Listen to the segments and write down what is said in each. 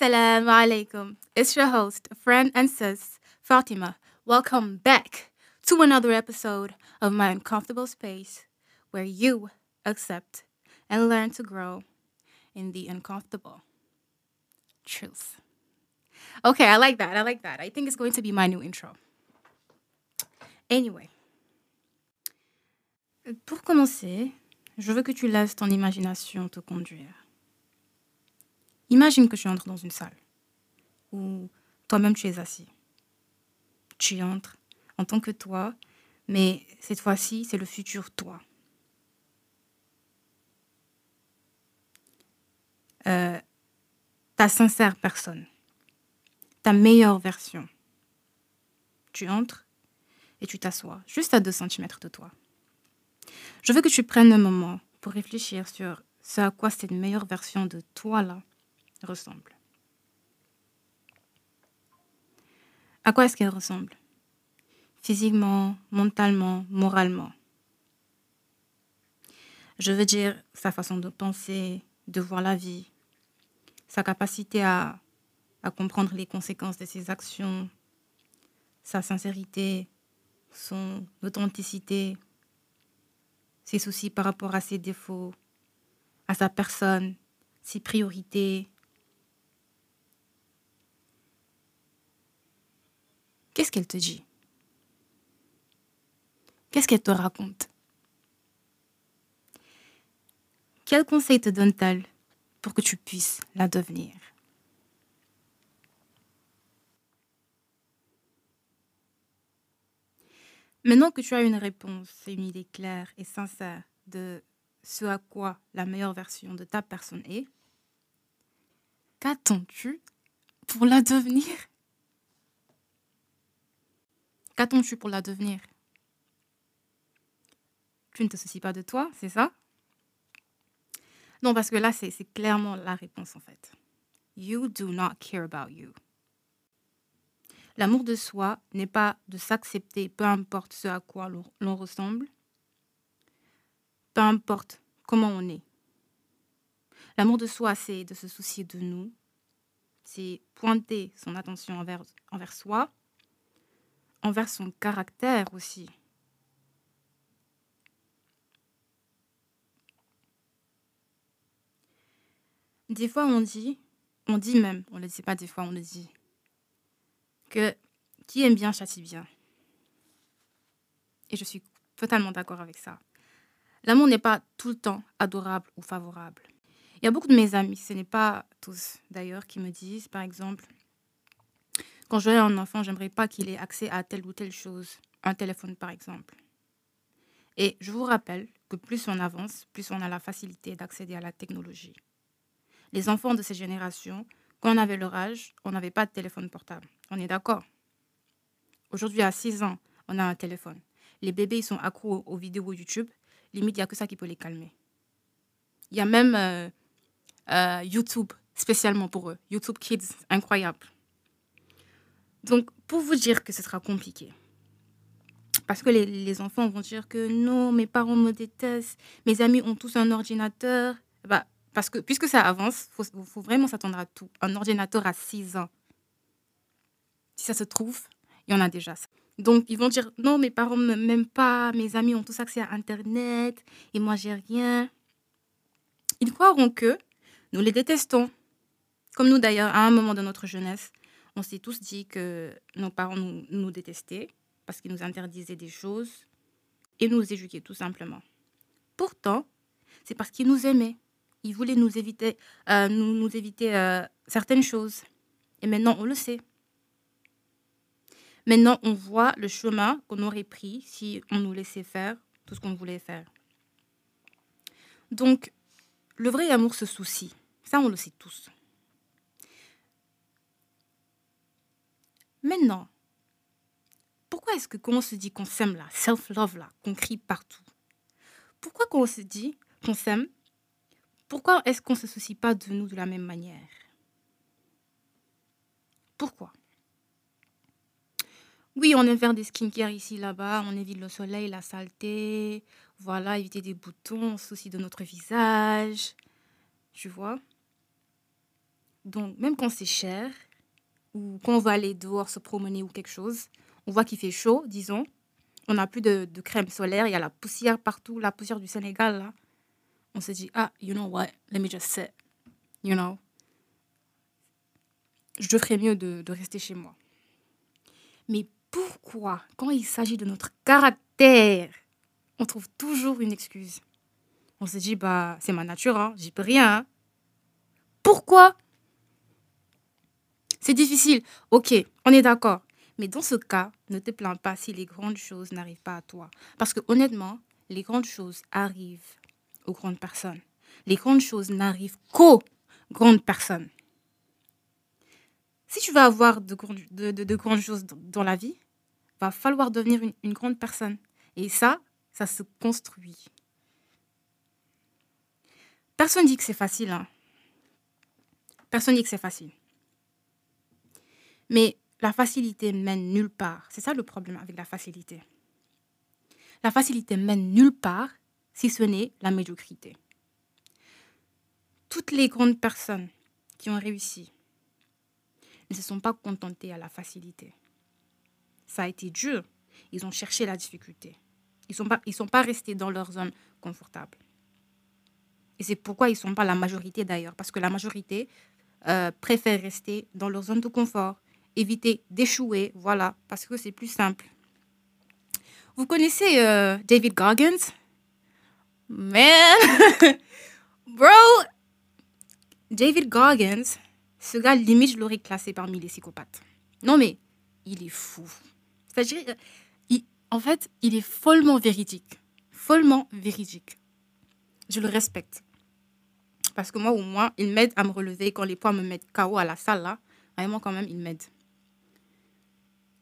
Assalamu alaikum. It's your host, friend and sis, Fatima. Welcome back to another episode of my uncomfortable space where you accept and learn to grow in the uncomfortable truth. Okay, I like that. I like that. I think it's going to be my new intro. Anyway, pour commencer, je veux que tu laisses ton imagination te conduire. Imagine que tu entres dans une salle où toi-même tu es assis. Tu entres en tant que toi, mais cette fois-ci, c'est le futur toi. Euh, ta sincère personne, ta meilleure version. Tu entres et tu t'assois juste à 2 cm de toi. Je veux que tu prennes un moment pour réfléchir sur ce à quoi cette meilleure version de toi-là ressemble. À quoi est-ce qu'elle ressemble? Physiquement, mentalement, moralement. Je veux dire sa façon de penser, de voir la vie, sa capacité à, à comprendre les conséquences de ses actions, sa sincérité, son authenticité, ses soucis par rapport à ses défauts, à sa personne, ses priorités. Qu'est-ce qu'elle te dit? Qu'est-ce qu'elle te raconte? Quel conseil te donne-t-elle pour que tu puisses la devenir? Maintenant que tu as une réponse et une idée claire et sincère de ce à quoi la meilleure version de ta personne est, qu'attends-tu pour la devenir? Qu'attends-tu pour la devenir? Tu ne te soucies pas de toi, c'est ça? Non, parce que là, c'est clairement la réponse en fait. You do not care about you. L'amour de soi n'est pas de s'accepter, peu importe ce à quoi l'on ressemble, peu importe comment on est. L'amour de soi, c'est de se soucier de nous, c'est pointer son attention envers, envers soi, envers son caractère aussi. Des fois, on dit, on dit même, on ne le dit pas des fois, on le dit, que qui aime bien châtie bien. Et je suis totalement d'accord avec ça. L'amour n'est pas tout le temps adorable ou favorable. Il y a beaucoup de mes amis, ce n'est pas tous d'ailleurs, qui me disent, par exemple, quand j'aurai un enfant, j'aimerais pas qu'il ait accès à telle ou telle chose, un téléphone par exemple. Et je vous rappelle que plus on avance, plus on a la facilité d'accéder à la technologie. Les enfants de ces générations, quand on avait leur âge, on n'avait pas de téléphone portable. On est d'accord Aujourd'hui, à 6 ans, on a un téléphone. Les bébés, ils sont accros aux vidéos YouTube. Limite, il n'y a que ça qui peut les calmer. Il y a même euh, euh, YouTube spécialement pour eux. YouTube Kids, incroyable. Donc, pour vous dire que ce sera compliqué. Parce que les, enfants vont dire que non, mes parents me détestent, mes amis ont tous un ordinateur. Bah, parce que puisque ça avance, il faut, vraiment s'attendre à tout. Un ordinateur à 6 ans. Si ça se trouve, il y en a déjà. Donc, ils vont dire non, mes parents ne m'aiment pas, mes amis ont tous accès à Internet et moi, j'ai rien. Ils croiront que nous les détestons. Comme nous d'ailleurs, à un moment de notre jeunesse, on s'est tous dit que nos parents nous, détestaient parce qu'ils nous interdisaient des choses et nous éduquaient tout simplement. Pourtant, c'est parce qu'ils nous aimaient. Ils voulaient nous éviter, euh, nous, euh, certaines choses. Et maintenant, on le sait. Maintenant, on voit le chemin qu'on aurait pris si on nous laissait faire tout ce qu'on voulait faire. Donc, le vrai amour se soucie. Ça, on le sait tous. Maintenant, pourquoi est-ce que quand on se dit qu'on s'aime là, self-love là, qu'on crie partout Pourquoi quand on se dit qu'on s'aime, pourquoi est-ce qu'on ne se soucie pas de nous de la même manière? Pourquoi? Oui, on aime faire des skincare ici, là-bas. On évite le soleil, la saleté. Voilà, éviter des boutons, on soucie de notre visage. Tu vois? Donc, même quand c'est cher, ou quand on va aller dehors se promener ou quelque chose, on voit qu'il fait chaud, disons, on n'a plus de, crème solaire, il y a la poussière partout, la poussière du Sénégal, là. On se dit, ah, you know what, let me just sit, you know. Je ferais mieux de, de rester chez moi. Mais pourquoi, quand il s'agit de notre caractère, on trouve toujours une excuse? On se dit, bah, c'est ma nature, hein, j'y peux rien. hein. Pourquoi C'est difficile. Ok, on est d'accord. Mais dans ce cas, ne te plains pas si les grandes choses n'arrivent pas à toi. Parce que honnêtement, les grandes choses arrivent aux grandes personnes. Les grandes choses n'arrivent qu'aux grandes personnes. Si tu veux avoir de, grandes- de- de- de grandes choses dans- la vie, va falloir devenir une, une grande personne. Et ça, ça se construit. Personne dit que c'est facile. hein. Personne dit que c'est facile. Mais la facilité mène nulle part. C'est ça le problème avec la facilité. La facilité mène nulle part si ce n'est la médiocrité. Toutes les grandes personnes qui ont réussi ne se sont pas contentées à la facilité. Ça a été dur. Ils ont cherché la difficulté. Ils ne sont, pas- restés dans leur zone confortable. Et c'est pourquoi ils ne sont pas la majorité d'ailleurs. Parce que la majorité euh, préfère rester dans leur zone de confort, éviter d'échouer, voilà, parce que c'est plus simple. Vous connaissez euh, David Goggins? Man Bro David Goggins, ce gars, limite, je l'aurais classé parmi les psychopathes. Non, mais il est fou. C'est-à-dire, euh, en fait, il est follement véridique. Follement véridique. Je le respecte. Parce que moi, au moins, il m'aide à me relever quand les poids me mettent KO à la salle, là. Vraiment, quand même, il m'aide.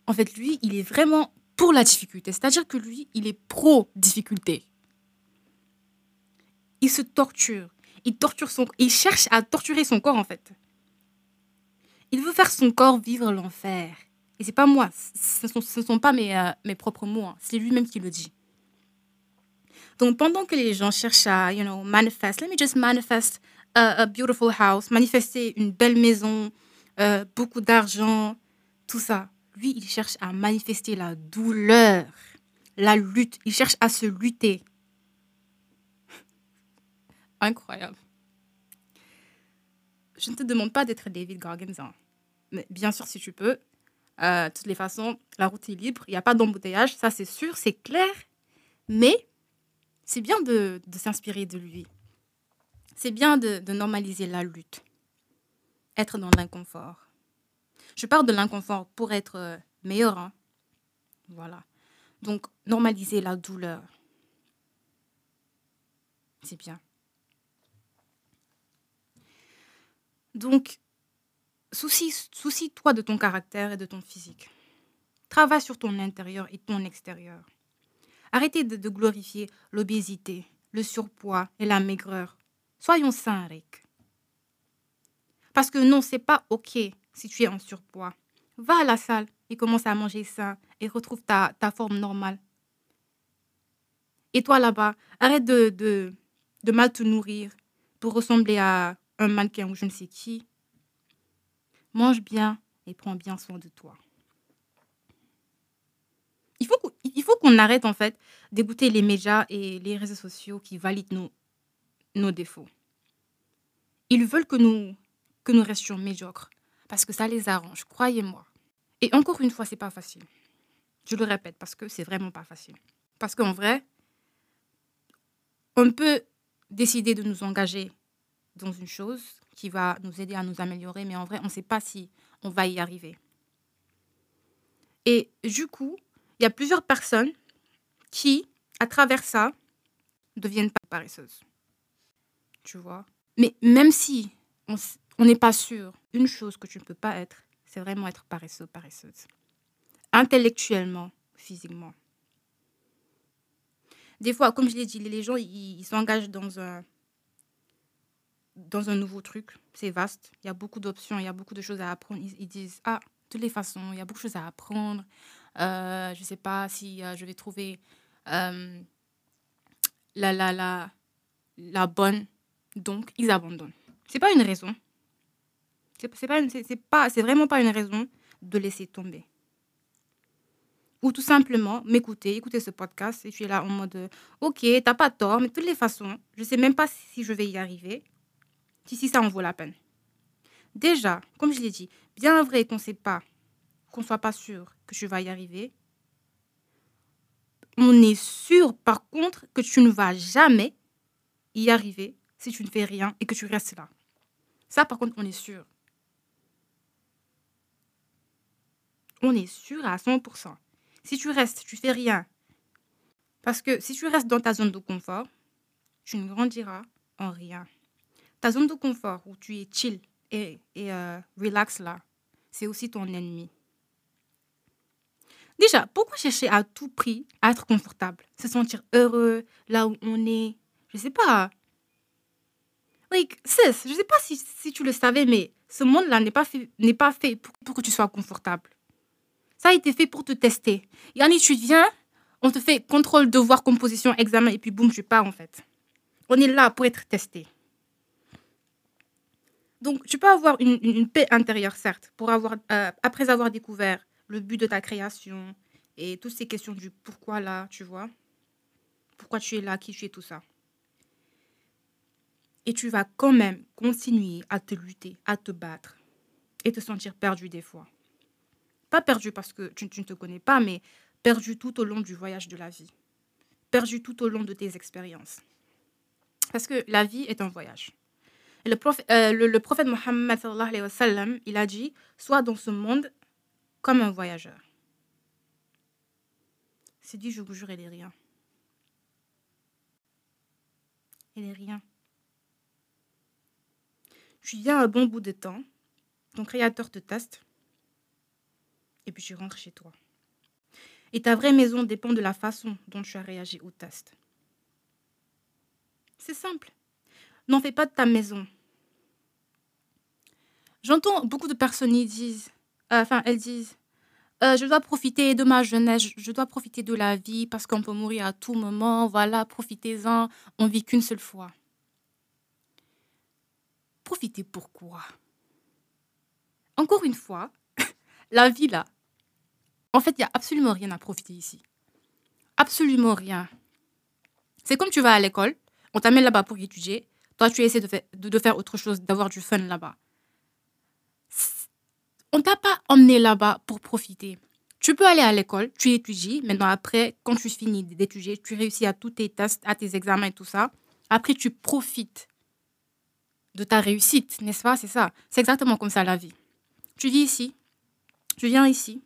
En fait, lui, il est vraiment pour la difficulté. C'est-à-dire que lui, il est pro-difficulté. Il se torture. Il torture son... Il cherche à torturer son corps, en fait. Il veut faire son corps vivre l'enfer. Et c'est pas moi. Ce ne sont, pas mes, euh, mes propres mots. hein. C'est lui-même qui le dit. Donc, pendant que les gens cherchent à, you know, manifest, let me just manifest a, a beautiful house, manifester une belle maison, euh, beaucoup d'argent, tout ça. Lui, il cherche à manifester la douleur, la lutte. Il cherche à se lutter. Incroyable. Je ne te demande pas d'être David Goggins. hein. Mais bien sûr, si tu peux. Euh, de toutes les façons, la route est libre. Il n'y a pas d'embouteillage. Ça, c'est sûr, c'est clair. Mais c'est bien de, de s'inspirer de lui. C'est bien de, de normaliser la lutte. Être dans l'inconfort. Je parle de l'inconfort pour être euh, meilleur. hein. Voilà. Donc, normaliser la douleur. C'est bien. Donc, soucie, soucie-toi de ton caractère et de ton physique. Travaille sur ton intérieur et ton extérieur. Arrêtez de, de glorifier l'obésité, le surpoids et la maigreur. Soyons sains, Rick. Parce que non, c'est pas OK si tu es en surpoids. Va à la salle et commence à manger sain et retrouve ta, ta forme normale. Et toi là-bas, arrête de, de, mal te nourrir pour ressembler à un mannequin ou je ne sais qui. Mange bien et prends bien soin de toi. Il faut, faut qu'on arrête en fait d'écouter les médias et les réseaux sociaux qui valident nos, nos défauts. Ils veulent que nous, que nous restions médiocres parce que ça les arrange, croyez-moi. Et encore une fois, c'est pas facile. Je le répète parce que c'est vraiment pas facile. Parce qu'en vrai, on peut décider de nous engager dans une chose qui va nous aider à nous améliorer, mais en vrai, on ne sait pas si on va y arriver. Et du coup, il y a plusieurs personnes qui, à travers ça, deviennent pas paresseuses. Tu vois? Mais même si on on n'est pas sûr, une chose que tu ne peux pas être, c'est vraiment être paresseux, paresseuse. Intellectuellement, physiquement. Des fois, comme je l'ai dit, les gens, ils s'engagent dans un, dans un nouveau truc. C'est vaste. Il y a beaucoup d'options, il y a beaucoup de choses à apprendre. Ils, disent, ah, de toutes les façons, il y a beaucoup de choses à apprendre. Euh, je ne sais pas si euh, je vais trouver euh, la, la, la, la bonne. Donc, ils abandonnent. C'est pas une raison. C'est pas, c'est vraiment pas une raison de laisser tomber. Ou tout simplement m'écouter, écouter ce podcast et tu es là en mode Ok, t'as pas tort, mais de toutes les façons, je sais même pas si je vais y arriver, si, ça en vaut la peine. Déjà, comme je l'ai dit, bien vrai qu'on sait pas, qu'on soit pas sûr que tu vas y arriver, on est sûr par contre que tu ne vas jamais y arriver si tu ne fais rien et que tu restes là. Ça, par contre, on est sûr. On est sûr à 100%. Si tu restes, tu fais rien. Parce que si tu restes dans ta zone de confort, tu ne grandiras en rien. Ta zone de confort où tu es chill et, et euh, relax là, c'est aussi ton ennemi. Déjà, pourquoi chercher à tout prix à être confortable, se sentir heureux là où on est? Je sais pas. Like, sis, je sais pas si, tu le savais, mais ce monde-là n'est pas fait, n'est pas fait pour que tu sois confortable. Ça a été fait pour te tester. Yannick, tu viens, on te fait contrôle, devoir, composition, examen, et puis boum, tu pars en fait. On est là pour être testé. Donc, tu peux avoir une, paix intérieure, certes, pour avoir, euh, après avoir découvert le but de ta création et toutes ces questions du pourquoi là, tu vois. Pourquoi tu es là, qui tu es, tout ça. Et tu vas quand même continuer à te lutter, à te battre et te sentir perdu des fois. Pas perdu parce que tu, ne te connais pas, mais perdu tout au long du voyage de la vie. Perdu tout au long de tes expériences. Parce que la vie est un voyage. Et le, prophète, euh, le, le prophète Mohammed, il a dit Sois dans ce monde comme un voyageur. C'est dit, je vous jure, il est rien. Il est rien. Tu viens un bon bout de temps, ton créateur te teste, et puis tu rentres chez toi. Et ta vraie maison dépend de la façon dont tu as réagi au test. C'est simple. N'en fais pas de ta maison. J'entends beaucoup de personnes qui disent, euh, enfin, elles disent, euh, je dois profiter de ma jeunesse, je- dois profiter de la vie parce qu'on peut mourir à tout moment. Voilà, profitez-en. On vit qu'une seule fois. Profiter pourquoi Encore une fois, la vie là, en fait, il n'y a absolument rien à profiter ici. Absolument rien. C'est comme tu vas à l'école, on t'amène là-bas pour étudier. Toi, tu essaies de faire, de, de faire autre chose, d'avoir du fun là-bas. On t'a pas emmené là-bas pour profiter. Tu peux aller à l'école, tu étudies. Maintenant, après, quand tu finis d'étudier, tu réussis à tous tes tests, à tes examens et tout ça. Après, tu profites de ta réussite, n'est-ce pas? C'est ça. C'est exactement comme ça la vie. Tu vis ici, tu viens ici,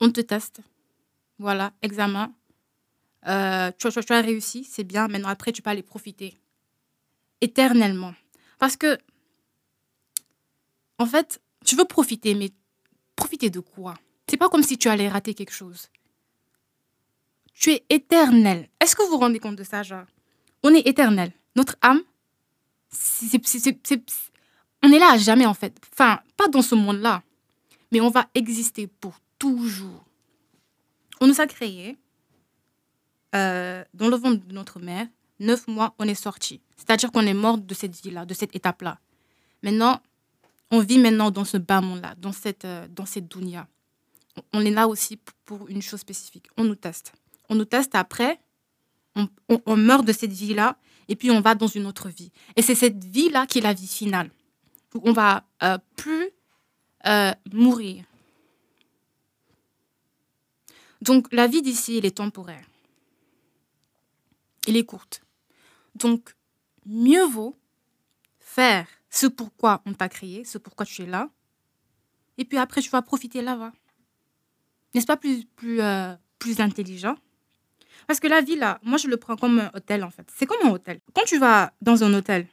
on te teste. Voilà, examen. Euh, tu, as réussi, c'est bien. Maintenant, après, tu peux aller profiter éternellement. Parce que, en fait, tu veux profiter, mais profiter de quoi? C'est pas comme si tu allais rater quelque chose. Tu es éternel. Est-ce que vous vous rendez compte de ça, genre? On est éternel. Notre âme, c'est- on est là à jamais, en fait. Enfin, pas dans ce monde-là, mais on va exister pour toujours. On nous a créés euh, dans le ventre de notre mère. Neuf mois, on est sorti. C'est-à-dire qu'on est mort de cette vie-là, de cette étape-là. Maintenant, on vit maintenant dans ce bas monde-là, dans cette, euh, dans cette dunya. On- est là aussi pour une chose spécifique. On nous teste. On nous teste après, on, on- meurt de cette vie-là, et puis on va dans une autre vie. Et c'est cette vie-là qui est la vie finale, où on va euh, plus mourir. Donc la vie d'ici, elle est temporaire. Elle est courte. Donc, mieux vaut faire ce pourquoi on t'a créé, ce pourquoi tu es là. Et puis après, tu vas profiter là-bas. N'est-ce pas plus, plus, euh, plus intelligent? Parce que la vie, là, moi, je le prends comme un hôtel, en fait. C'est comme un hôtel. Quand tu vas dans un hôtel,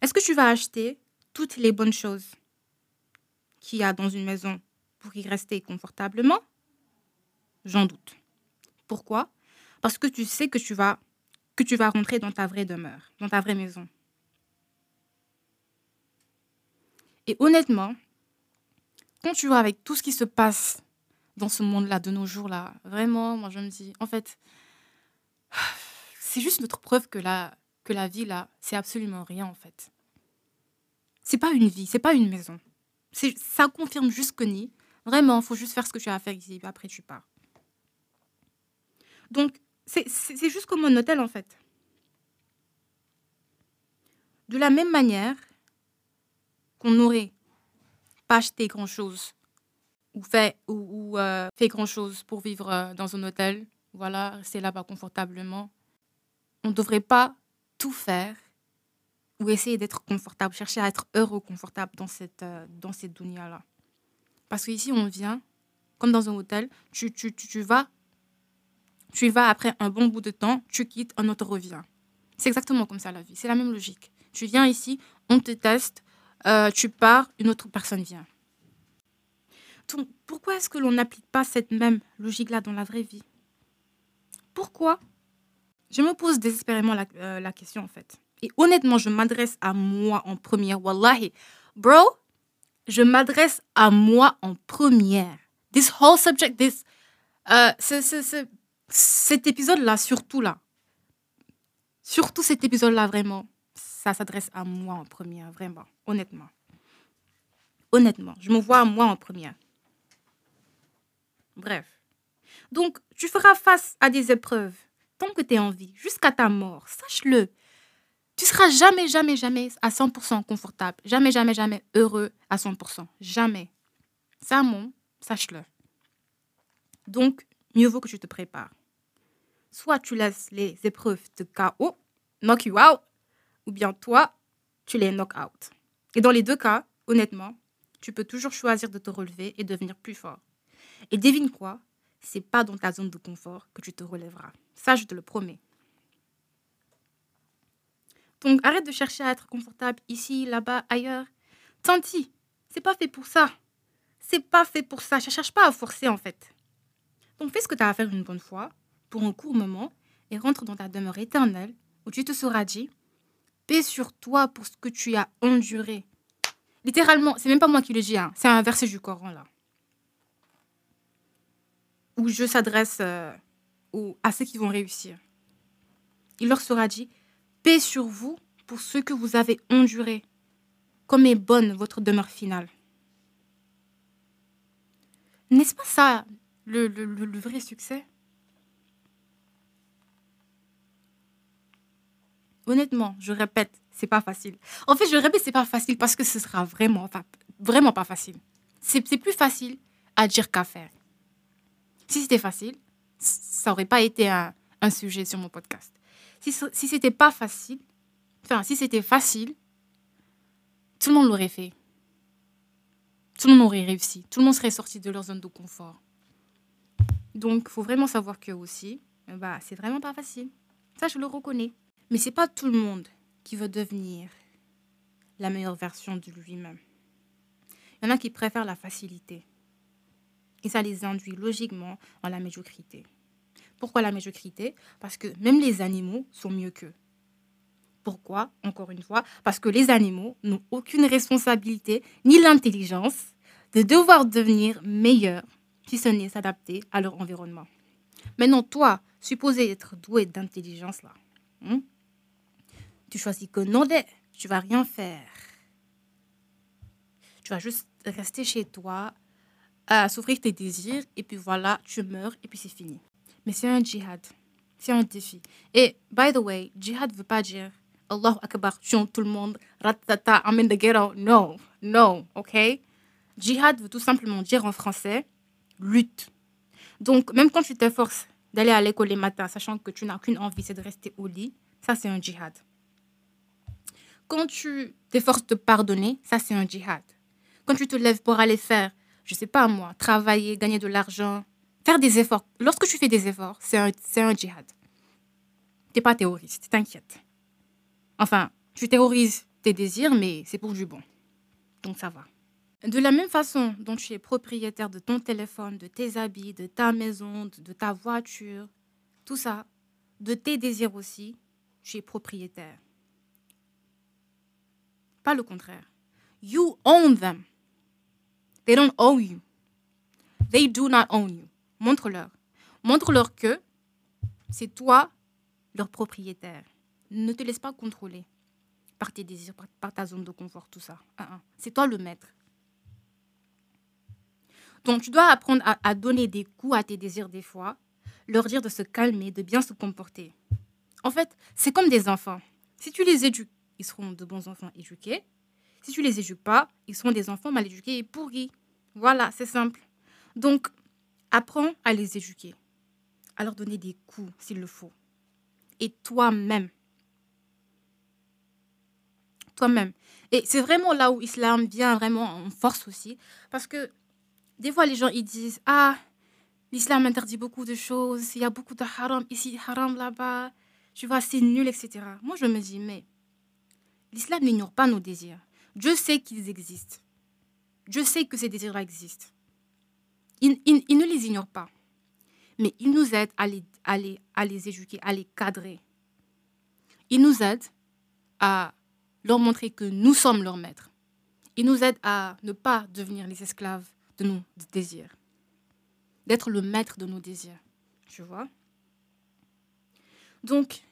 est-ce que tu vas acheter toutes les bonnes choses qu'il y a dans une maison pour y rester confortablement? J'en doute. Pourquoi? Parce que tu sais que tu vas que tu vas rentrer dans ta vraie demeure, dans ta vraie maison. Et honnêtement, quand tu vois avec tout ce qui se passe dans ce monde-là, de nos jours-là, vraiment, moi je me dis, en fait, c'est juste notre preuve que la, que la vie, là, c'est absolument rien, en fait. c'est pas une vie, c'est pas une maison. Ça confirme juste que ni. Vraiment, il faut juste faire ce que tu as à faire ici, après tu pars. Donc, c'est, c'est, c'est juste comme un hôtel en fait. De la même manière qu'on n'aurait pas acheté grand-chose ou fait, ou, euh, fait grand-chose pour vivre euh, dans un hôtel, voilà, rester là-bas confortablement, on ne devrait pas tout faire ou essayer d'être confortable, chercher à être heureux, confortable dans cette, euh, cette dunya-là. Parce qu'ici, on vient, comme dans un hôtel, tu, tu, tu, tu vas, tu y vas après un bon bout de temps, tu quittes, un autre revient. C'est exactement comme ça la vie, c'est la même logique. Tu viens ici, on te teste, euh, tu pars, une autre personne vient. Donc, pourquoi est-ce que l'on n'applique pas cette même logique-là dans la vraie vie? Pourquoi? Je me pose désespérément la, euh, la question en fait. Et honnêtement, je m'adresse à moi en première. Wallahi, bro, je m'adresse à moi en première. This whole subject, this, euh, cet épisode-là, surtout là, surtout cet épisode-là, vraiment, ça s'adresse à moi en première, vraiment, honnêtement. Honnêtement, je me vois à moi en première. Bref. Donc, tu feras face à des épreuves tant que tu es en vie, jusqu'à ta mort. Sache-le. Tu seras jamais, jamais, jamais à 100% confortable. Jamais, jamais, jamais heureux à 100%. Jamais. Ça, mon, sache-le. Donc, mieux vaut que tu te prépares. Soit tu laisses les épreuves te KO, knock you out, ou bien toi, tu les knock out. Et dans les deux cas, honnêtement, tu peux toujours choisir de te relever et devenir plus fort. Et devine quoi? C'est pas dans ta zone de confort que tu te relèveras. Ça, je te le promets. Donc, arrête de chercher à être confortable ici, là-bas, ailleurs. Tanti, c'est pas fait pour ça. C'est pas fait pour ça. Je cherche pas à forcer, en fait. Donc, fais ce que tu as à faire une bonne fois, pour un court moment, et rentre dans ta demeure éternelle, où tu te seras dit paix sur toi pour ce que tu as enduré. Littéralement, c'est même pas moi qui le dis, hein, c'est un verset du Coran, là. Où je s'adresse euh, à ceux qui vont réussir. Il leur sera dit paix sur vous pour ce que vous avez enduré, comme est bonne votre demeure finale. N'est-ce pas ça le- le vrai succès? Honnêtement, je répète, c'est pas facile. En fait, je répète, c'est pas facile parce que ce sera vraiment, vraiment pas facile. C'est plus facile à dire qu'à faire. Si c'était facile, ça n'aurait pas été un, sujet sur mon podcast. Si, c'était pas facile, enfin, si c'était facile, tout le monde l'aurait fait. Tout le monde aurait réussi. Tout le monde serait sorti de leur zone de confort. Donc, il faut vraiment savoir que aussi, bah, c'est vraiment pas facile. Ça, je le reconnais. Mais c'est pas tout le monde qui veut devenir la meilleure version de lui-même. Il y en a qui préfèrent la facilité. Et ça les induit logiquement dans la médiocrité. Pourquoi la médiocrité? Parce que même les animaux sont mieux qu'eux. Pourquoi? Encore une fois, parce que les animaux n'ont aucune responsabilité ni l'intelligence de devoir devenir meilleurs si ce n'est s'adapter à leur environnement. Maintenant, toi, supposé être doué d'intelligence, là, hein, tu choisis que non, tu vas rien faire. Tu vas juste rester chez toi, à souffrir tes désirs, et puis voilà, tu meurs, et puis c'est fini. Mais c'est un djihad. C'est un défi. Et, by the way, djihad ne veut pas dire Allahu Akbar, tue tout le monde, ratata, I'm in the ghetto. No, no, ok? Djihad veut tout simplement dire en français lutte. Donc, même quand tu t'efforces d'aller à l'école les matins, sachant que tu n'as qu'une envie, c'est de rester au lit, ça c'est un djihad. Quand tu t'efforces de pardonner, ça c'est un djihad. Quand tu te lèves pour aller faire, je sais pas moi, travailler, gagner de l'argent, faire des efforts. Lorsque tu fais des efforts, c'est un, un djihad. T'es pas terroriste, t'inquiète. Enfin, tu terrorises tes désirs, mais c'est pour du bon. Donc ça va. De la même façon dont tu es propriétaire de ton téléphone, de tes habits, de ta maison, de ta voiture, tout ça, de tes désirs aussi, tu es propriétaire. Pas le contraire. You own them. They don't own you. They do not own you. Montre-leur. Montre-leur que c'est toi leur propriétaire. Ne te laisse pas contrôler par tes désirs, par, ta zone de confort, tout ça. C'est toi le maître. Donc, tu dois apprendre à donner des coups à tes désirs des fois, leur dire de se calmer, de bien se comporter. En fait, c'est comme des enfants. Si tu les éduques, ils seront de bons enfants éduqués. Si tu les éduques pas, ils seront des enfants mal éduqués et pourris. Voilà, c'est simple. Donc, apprends à les éduquer, à leur donner des coups s'il le faut. Et toi-même. Toi-même. Et c'est vraiment là où l'islam vient vraiment en force aussi. Parce que des fois, les gens, ils disent, ah, l'islam interdit beaucoup de choses, il y a beaucoup de haram ici, haram là-bas, tu vois, c'est nul, etc. Moi, je me dis, mais l'islam n'ignore pas nos désirs. Dieu sait qu'ils existent. Dieu sait que ces désirs-là existent. Il, ne les ignore pas. Mais il nous aide à les, à, les, à les éduquer, à les cadrer. Il nous aide à leur montrer que nous sommes leurs maîtres. Il nous aide à ne pas devenir les esclaves de nos désirs. D'être le maître de nos désirs. Tu vois? Donc,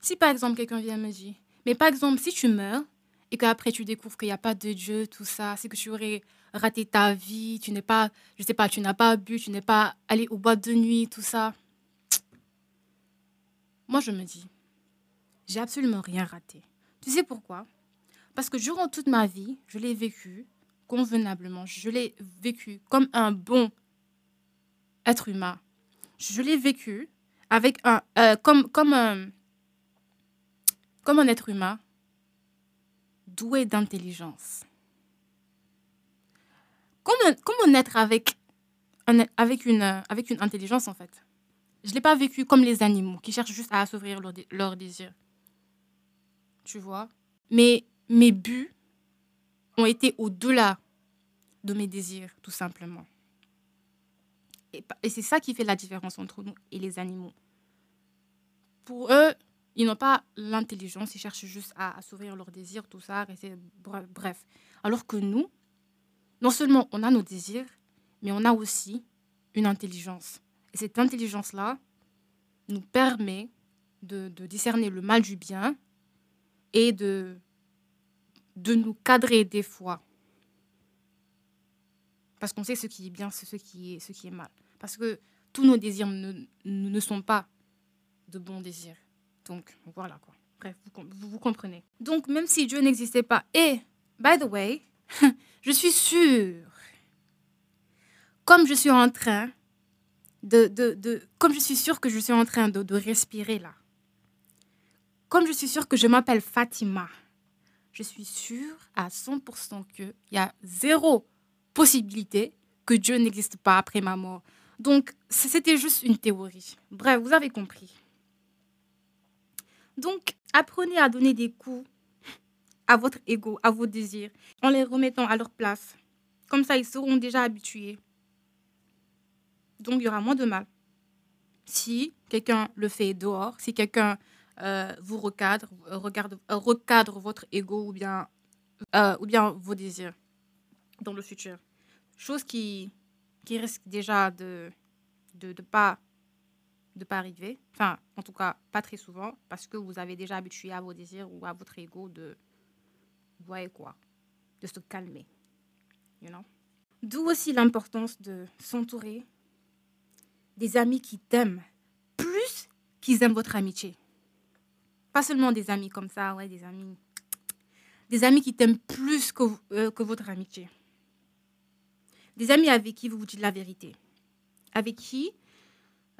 si par exemple quelqu'un vient me dire, mais par exemple, si tu meurs et qu'après tu découvres qu'il n'y a pas de Dieu, tout ça, c'est que tu aurais raté ta vie, tu n'es pas, je sais pas, tu n'as pas bu, tu n'es pas allé au boîte de nuit, tout ça. Moi, je me dis, j'ai absolument rien raté. Tu sais pourquoi? Parce que durant toute ma vie, je l'ai vécu convenablement. Je l'ai vécu comme un bon être humain. Je l'ai vécu avec un, euh, comme, comme, un, comme un être humain doué d'intelligence. Comme un, être avec, un- avec, une, intelligence, en fait. Je ne l'ai pas vécu comme les animaux qui cherchent juste à assouvir leurs dé- leurs désirs. Tu vois? Mais mes buts ont été au-delà de mes désirs, tout simplement. Et c'est ça qui fait la différence entre nous et les animaux. Pour eux, ils n'ont pas l'intelligence, ils cherchent juste à assouvir leurs désirs, tout ça, bref. Alors que nous, non seulement on a nos désirs, mais on a aussi une intelligence. Et cette intelligence-là nous permet de, de discerner le mal du bien et de, de nous cadrer des fois. Parce qu'on sait ce qui est bien, ce qui est, ce qui est mal. Parce que tous nos désirs ne ne sont pas de bons désirs. Donc, voilà quoi. Bref, vous, vous, comprenez. Donc, même si Dieu n'existait pas, et, by the way, je suis sûre, comme je suis en train de, comme je suis sûre que je suis en train de, de respirer là, comme je suis sûre que je m'appelle Fatima, je suis sûre à 100% qu'il y a zéro possibilité que Dieu n'existe pas après ma mort. Donc, c'était juste une théorie. Bref, vous avez compris. Donc, apprenez à donner des coups à votre ego, à vos désirs, en les remettant à leur place. Comme ça, ils seront déjà habitués. Donc, il y aura moins de mal. Si quelqu'un le fait dehors, si quelqu'un euh, vous recadre, euh, regarde, euh, recadre votre ego ou bien, ou bien vos désirs dans le futur. Chose qui, qui risque déjà de de, de pas de pas arriver. Enfin, en tout cas, pas très souvent, parce que vous avez déjà habitué à vos désirs ou à votre ego de, vous voyez quoi, de se calmer. You know? D'où aussi l'importance de s'entourer des amis qui t'aiment plus qu'ils aiment votre amitié. Pas seulement des amis comme ça, ouais, des amis. Des amis qui t'aiment plus que, euh, que votre amitié. Des amis avec qui vous vous dites la vérité. Avec qui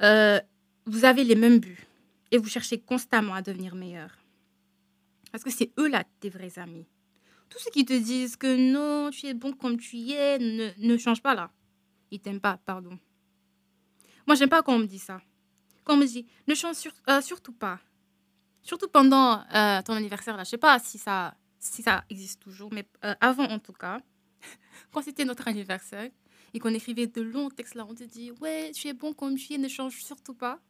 euh, vous avez les mêmes buts et vous cherchez constamment à devenir meilleur. Parce que c'est eux là tes vrais amis. Tous ceux qui te disent que non, tu es bon comme tu y es, ne, ne change pas là. Ils t'aiment pas, pardon. Moi, j'aime pas quand on me dit ça. Quand on me dit ne change euh, surtout pas. Surtout pendant euh, ton anniversaire là. Je sais pas si ça, si ça existe toujours, mais euh, avant en tout cas, quand c'était notre anniversaire et qu'on écrivait de longs textes là, on te dit ouais, tu es bon comme tu es, ne change surtout pas.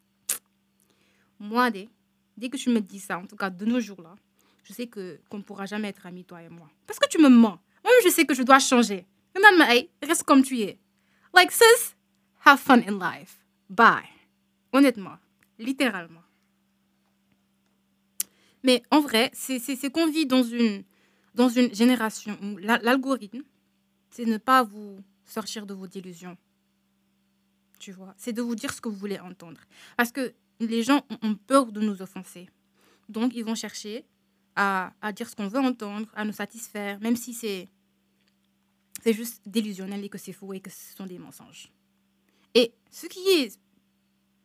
Moi, dès, dès que tu me dis ça, en tout cas de nos jours là, je sais que qu'on ne pourra jamais être amis toi et moi. Parce que tu me mens. Moi-même, je sais que je dois changer. Mais reste comme tu es. Like sis, have fun in life. Bye. Honnêtement, littéralement. Mais en vrai, c'est qu'on vit dans une, dans une génération où la- l'algorithme, c'est ne pas vous sortir de vos délusions. Tu vois, c'est de vous dire ce que vous voulez entendre. Parce que les gens ont peur de nous offenser. Donc, ils vont chercher à, à dire ce qu'on veut entendre, à nous satisfaire, même si c'est c'est juste délusionnel et que c'est faux et que ce sont des mensonges. Et ce qui est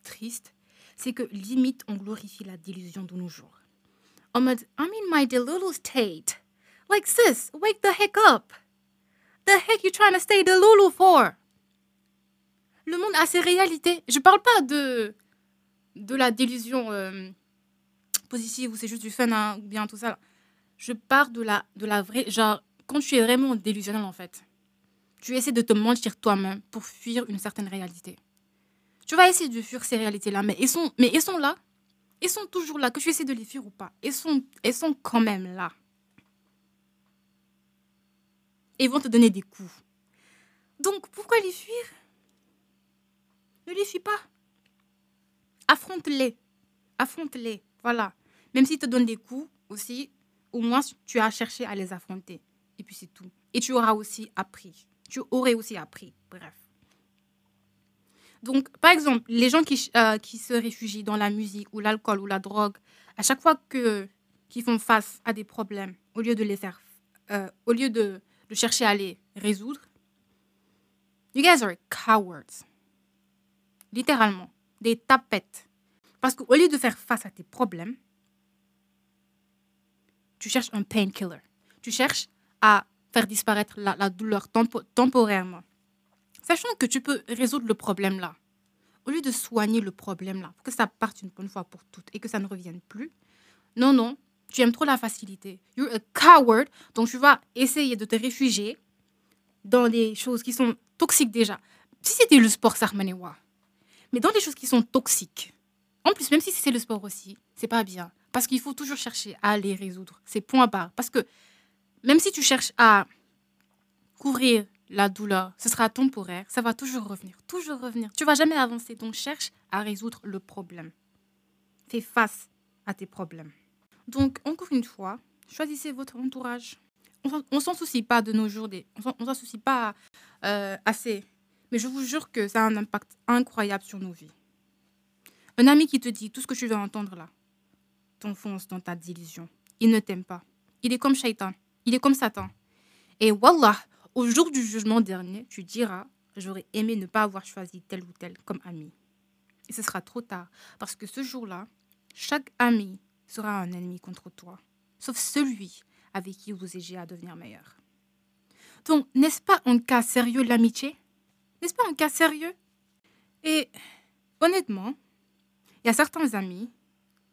triste, c'est que limite, on glorifie la délusion de nos jours. En mode, I'm in my delulu state. Like, sis, wake the heck up. The heck you trying to stay delulu for? Le monde a ses réalités. Je parle pas de, de la délusion euh, positive où c'est juste du fun hein, ou bien tout ça. Je parle de la, de la vraie. Genre, quand tu es vraiment délusionnel en fait, tu essaies de te mentir toi-même pour fuir une certaine réalité. Tu vas essayer de fuir ces réalités-là, mais ils sont, mais sont là. Ils sont toujours là, que tu essaies de les fuir ou pas. Ils sont, ils sont quand même là. Et vont te donner des coups. Donc, pourquoi les fuir? Ne les fuis pas. Affronte-les. Affronte-les. Voilà. Même s'ils te donnent des coups aussi, au moins tu as cherché à les affronter. Et puis c'est tout. Et tu auras aussi appris. Tu aurais aussi appris. Bref. Donc, par exemple, les gens qui, euh, qui se réfugient dans la musique ou l'alcool ou la drogue, à chaque fois que qu'ils font face à des problèmes, au lieu de les faire, euh, au lieu de, de chercher à les résoudre, you guys are cowards. Littéralement, des tapettes. Parce qu'au lieu de faire face à tes problèmes, tu cherches un painkiller. Tu cherches à faire disparaître la, douleur tempo- temporairement. Sachant que tu peux résoudre le problème là. Au lieu de soigner le problème là, pour que ça parte une bonne fois pour toutes et que ça ne revienne plus. Non, non, tu aimes trop la facilité. You're a coward. Donc tu vas essayer de te réfugier dans des choses qui sont toxiques déjà. Si c'était le sport, ça. Mais dans des choses qui sont toxiques. En plus, même si c'est le sport aussi, c'est pas bien. Parce qu'il faut toujours chercher à les résoudre. C'est point barre. Parce que même si tu cherches à couvrir la douleur, ce sera temporaire, ça va toujours revenir, toujours revenir. Tu vas jamais avancer, donc cherche à résoudre le problème. Fais face à tes problèmes. Donc, encore une fois, choisissez votre entourage. On On s'en soucie pas de nos jours, des, on on s'en soucie pas euh, assez. Mais je vous jure que ça a un impact incroyable sur nos vies. Un ami qui te dit tout ce que tu veux entendre là, t'enfonce dans ta délusion. Il ne t'aime pas. Il est comme Shaitan. Il est comme Satan. Et Wallah, au jour du jugement dernier, tu diras J'aurais aimé ne pas avoir choisi tel ou tel comme ami. Et ce sera trop tard. Parce que ce jour-là, chaque ami sera un ennemi contre toi. Sauf celui avec qui vous aidez à devenir meilleur. Donc, n'est-ce pas un cas sérieux l'amitié? N'est-ce pas un cas sérieux? Et honnêtement, il y a certains amis,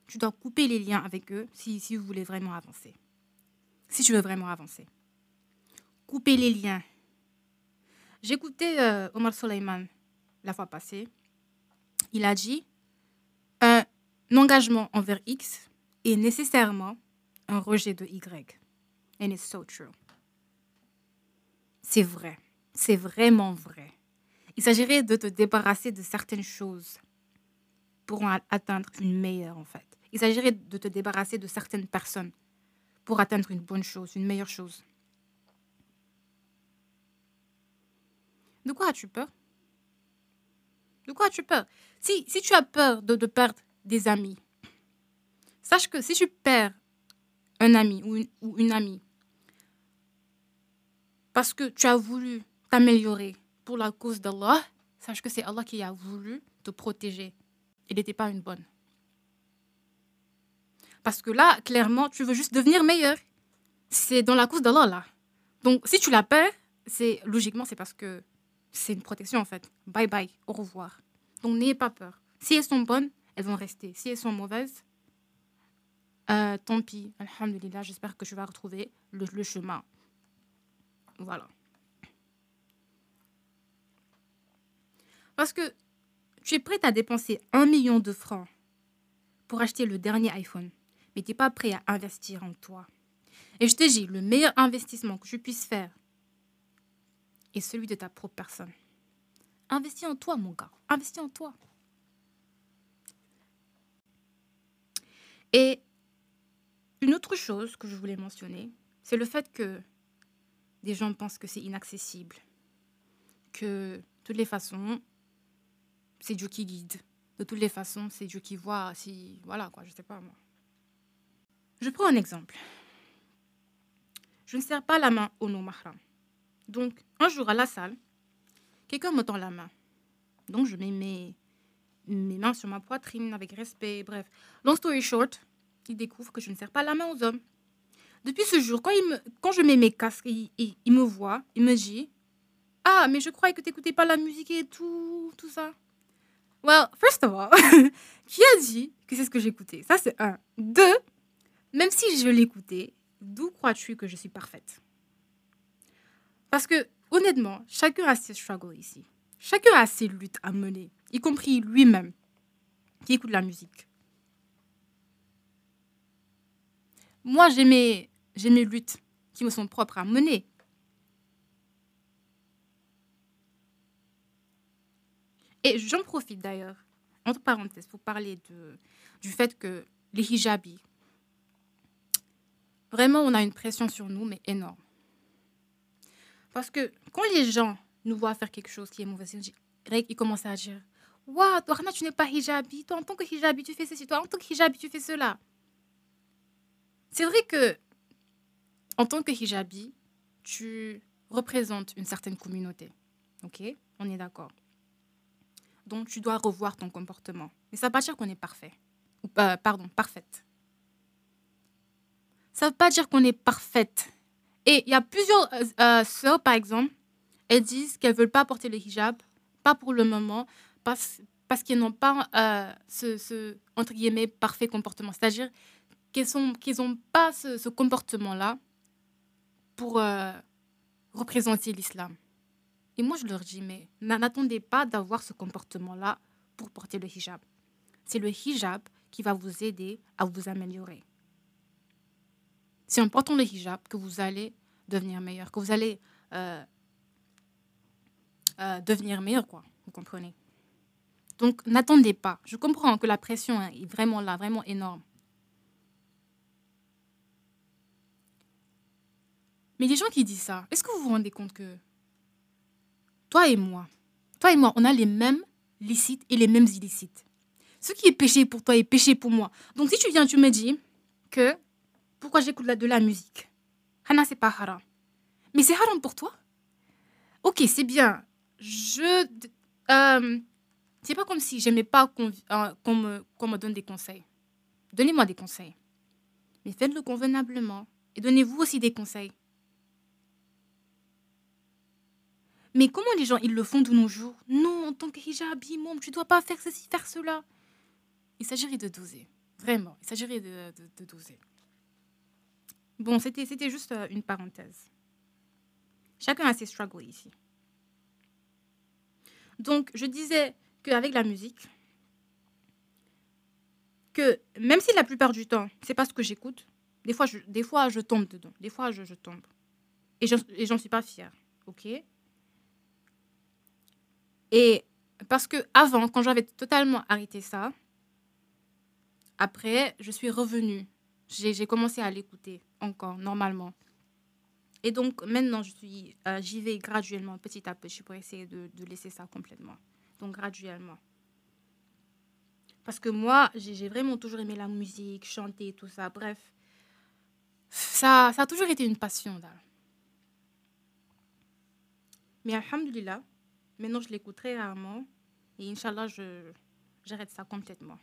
tu dois couper les liens avec eux si, si vous voulez vraiment avancer. Si tu veux vraiment avancer. Couper les liens. J'écoutais euh, Omar Soleiman la fois passée. Il a dit un engagement envers X est nécessairement un rejet de Y. And it's so true. C'est vrai. C'est vraiment vrai. Il s'agirait de te débarrasser de certaines choses pour atteindre une meilleure, en fait. Il s'agirait de te débarrasser de certaines personnes pour atteindre une bonne chose, une meilleure chose. De quoi as-tu peur? De quoi as-tu peur? Si, si tu as peur de, de perdre des amis, sache que si tu perds un ami ou une amie parce que tu as voulu t'améliorer pour la cause d'Allah, sache que c'est Allah qui a voulu te protéger. Il n'était pas une bonne. Parce que là, clairement, tu veux juste devenir meilleur. C'est dans la cause d'Allah, là. Donc, si tu la perds, c'est logiquement, c'est parce que c'est une protection, en fait. Bye bye, au revoir. Donc, n'ayez pas peur. Si elles sont bonnes, elles vont rester. Si elles sont mauvaises, euh, tant pis. Alhamdulillah, j'espère que tu vas retrouver le, le chemin. Voilà. Parce que tu es prête à dépenser un million de francs pour acheter le dernier iPhone, mais tu n'es pas prêt à investir en toi. Et je te dis, le meilleur investissement que tu puisses faire est celui de ta propre personne. Investis en toi, mon gars. Investis en toi. Et une autre chose que je voulais mentionner, c'est le fait que des gens pensent que c'est inaccessible, que toutes les façons, c'est Dieu qui guide. De toutes les façons, c'est Dieu qui voit. Si, voilà, quoi, je sais pas. Je prends un exemple. Je ne serre pas la main au non-mahram. Donc, un jour à la salle, quelqu'un me tend la main. Donc, je mets mes, mains sur ma poitrine avec respect. Bref, long story short, il découvre que je ne serre pas la main aux hommes. Depuis ce jour, quand, je mets mes casques, il, me voit, il me dit Ah, mais je croyais que tu n'écoutais pas la musique et tout, tout ça. Well, first of all, qui a dit que c'est ce que j'écoutais? Ça, c'est un. Deux, même si je l'écoutais, d'où crois-tu que je suis parfaite? Parce que, honnêtement, chacun a ses struggles ici. Chacun a ses luttes à mener, y compris lui-même, qui écoute la musique. Moi, j'ai mes, j'ai mes luttes qui me sont propres à mener. Et j'en profite d'ailleurs, entre parenthèses, pour parler du fait que les hijabis, vraiment, on a une pression sur nous, mais énorme. Parce que quand les gens nous voient faire quelque chose qui est mauvais, ils commencent à dire Waouh, toi, tu n'es pas hijabi. Toi, en tant que hijabi, tu fais ceci. Toi, en tant que hijabi, tu fais cela. C'est vrai que, en tant que hijabi, tu représentes une certaine communauté. Ok? On est d'accord. Donc, tu dois revoir ton comportement. Mais ça ne veut pas dire qu'on est parfait. Euh, pardon, parfaite. Ça ne veut pas dire qu'on est parfaite. Et il y a plusieurs euh, euh, sœurs, par exemple, elles disent qu'elles ne veulent pas porter le hijab, pas pour le moment, parce, qu'elles n'ont pas euh, ce, ce, entre guillemets, parfait comportement. C'est-à-dire qu'elles n'ont pas ce, comportement-là pour représenter l'islam. Et moi, je leur dis, mais n'attendez pas d'avoir ce comportement-là pour porter le hijab. C'est le hijab qui va vous aider à vous améliorer. C'est en portant le hijab que vous allez devenir meilleur, que vous allez euh, euh, devenir meilleur, quoi. Vous comprenez? Donc, n'attendez pas. Je comprends que la pression hein, est vraiment là, vraiment énorme. Mais les gens qui disent ça, est-ce que vous vous rendez compte que toi et moi, toi et moi, on a les mêmes licites et les mêmes illicites. Ce qui est péché pour toi est péché pour moi. Donc si tu viens, tu me dis que pourquoi j'écoute de la musique? Hana, c'est pas haram. Mais c'est haram pour toi? Ok, c'est bien. Je. Euh, c'est pas comme si j'aimais pas qu'on euh, me donne des conseils. Donnez-moi des conseils. Mais faites-le convenablement. Et donnez-vous aussi des conseils. Mais comment les gens, ils le font de nos jours? Non, en tant que hijabi, môme, tu dois pas faire ceci, faire cela. Il s'agirait de doser. Vraiment, il s'agirait de, doser. Bon, c'était, juste euh, une parenthèse. Chacun a ses struggles ici. Donc, je disais qu'avec la musique, que même si la plupart du temps, c'est pas ce que j'écoute, des fois, je, des fois, je tombe dedans. Des fois, je, je tombe. Et j'en, et j'en suis pas fière. OK? Et parce que avant, quand j'avais totalement arrêté ça, après, je suis revenue. J'ai commencé à l'écouter encore, normalement. Et donc, maintenant, euh, j'y vais graduellement, petit à petit, pour essayer de, de, laisser ça complètement. Donc, graduellement. Parce que moi, j'ai vraiment toujours aimé la musique, chanter, tout ça. Bref, ça, ça a toujours été une passion. Là. Mais, alhamdulillah, Maintenant, je l'écoute très rarement. Et Inch'Allah, je, j'arrête ça complètement.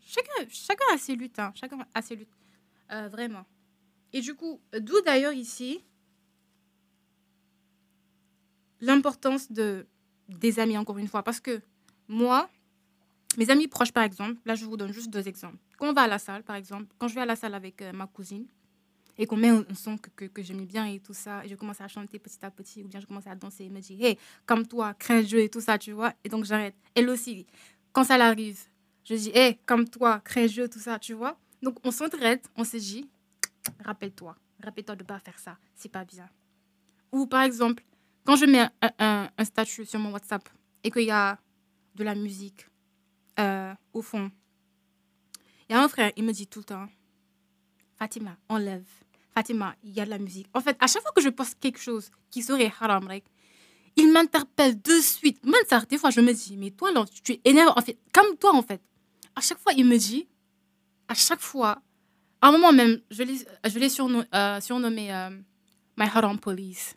Chacun, chacun a ses luttes. Hein. Chacun a ses luttes. Euh, vraiment. Et du coup, d'où d'ailleurs ici l'importance de, des amis, encore une fois. Parce que moi, mes amis proches, par exemple, là, je vous donne juste deux exemples. Quand on va à la salle, par exemple, quand je vais à la salle avec euh, ma cousine, et qu'on met un son que, que, que j'aimais bien et tout ça. Et je commence à chanter petit à petit, ou bien je commence à danser. et me dit, hey, comme toi, crains Dieu et tout ça, tu vois. Et donc j'arrête. Elle aussi, quand ça l'arrive, je dis, hey, comme toi, crains Dieu, tout ça, tu vois. Donc on s'entraide, on se dit, rappelle-toi, rappelle-toi de ne pas faire ça, c'est pas bien. Ou par exemple, quand je mets un, un, un statut sur mon WhatsApp et qu'il y a de la musique euh, au fond, il y a un frère, il me dit tout le temps, Fatima, enlève. Fatima, il y a de la musique. En fait, à chaque fois que je poste quelque chose qui serait haram, il m'interpelle de suite. Même ça, des fois, je me dis, mais toi, tu es énervé. En fait, comme toi, en fait. À chaque fois, il me dit, à chaque fois, à un moment même, je l'ai, je l'ai surno- euh, surnommé euh, My Haram Police.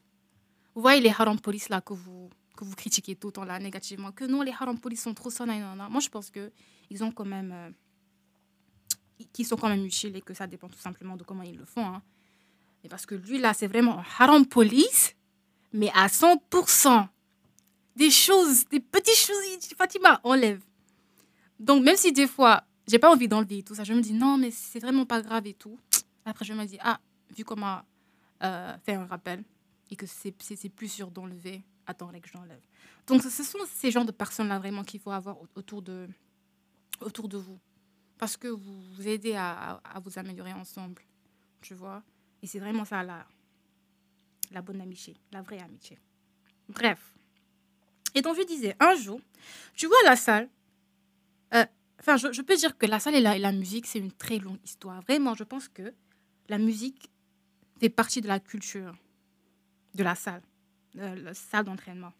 Vous voyez les Haram Police là que vous, que vous critiquez tout le temps là négativement. Que non, les Haram Police sont trop nan. Moi, je pense qu'ils ont quand même. euh, sont quand même utiles et que ça dépend tout simplement de comment ils le font. hein. Et parce que lui là, c'est vraiment Haram Police, mais à 100%. Des choses, des petites choses, Fatima, enlève. Donc, même si des fois, j'ai pas envie d'enlever tout ça, je me dis non, mais c'est vraiment pas grave et tout. Après, je me dis, ah, vu qu'on m'a euh, fait un rappel et que c'est plus sûr d'enlever, attends, là, que j'enlève. Donc, ce sont ces genres de personnes-là vraiment qu'il faut avoir au- autour de, autour de vous. Parce que vous vous aidez à- à vous améliorer ensemble, tu vois. Et c'est vraiment ça, la, bonne amitié, la vraie amitié. Bref. Et donc, je disais, un jour, tu vois la salle, euh, enfin, je, peux dire que la salle et la, la musique, c'est une très longue histoire. Vraiment, je pense que la musique fait partie de la culture de la salle, euh, la salle d'entraînement.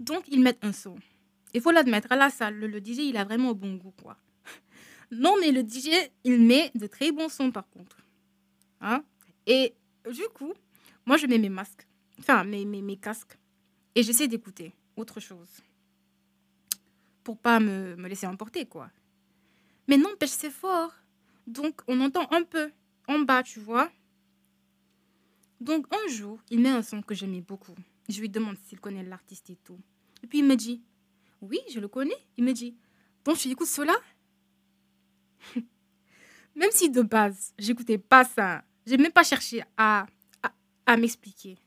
Donc, ils mettent un son. Il faut l'admettre, à la salle, le, le DJ, il a vraiment bon goût, quoi. Non, mais le DJ, il met de très bons sons, par contre. Hein? Et du coup, moi, je mets mes masques, enfin, mes, mes, mes casques, et j'essaie d'écouter autre chose. Pour pas me, me laisser emporter, quoi. Mais n'empêche, c'est fort. Donc, on entend un peu en bas, tu vois. Donc, un jour, il met un son que j'aimais beaucoup. Je lui demande s'il connaît l'artiste et tout. Et puis, il me dit, oui, je le connais. Il me dit, donc tu écoutes cela? Même si de base, j'écoutais pas ça, j'ai même pas cherché à, à, m'expliquer.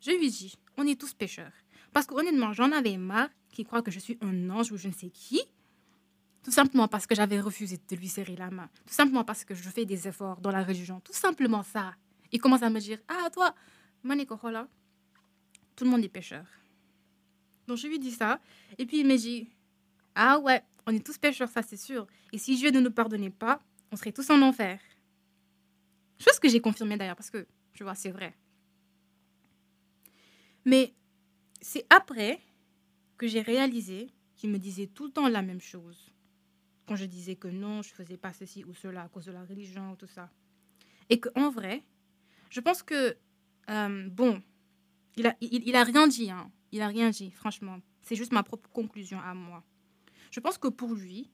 Je lui dis, on est tous pécheurs. Parce que honnêtement, j'en avais marre qu'il croit que je suis un ange ou je ne sais qui. Tout simplement parce que j'avais refusé de lui serrer la main. Tout simplement parce que je fais des efforts dans la religion. Tout simplement ça. Il commence à me dire, ah toi, Maneko Hola, tout le monde est pécheur. Donc je lui dis ça. Et puis il me dit, ah ouais, on est tous pécheurs, ça c'est sûr. Et si Dieu ne nous pardonnait pas, on serait tous en enfer. Chose que j'ai confirmée d'ailleurs, parce que, tu vois, c'est vrai. Mais c'est après que j'ai réalisé qu'il me disait tout le temps la même chose. Quand je disais que non, je faisais pas ceci ou cela à cause de la religion ou tout ça. Et qu'en vrai, je pense que, euh, bon, il a, il a rien dit, hein. Il a rien dit, franchement. C'est juste ma propre conclusion à moi. Je pense que pour lui,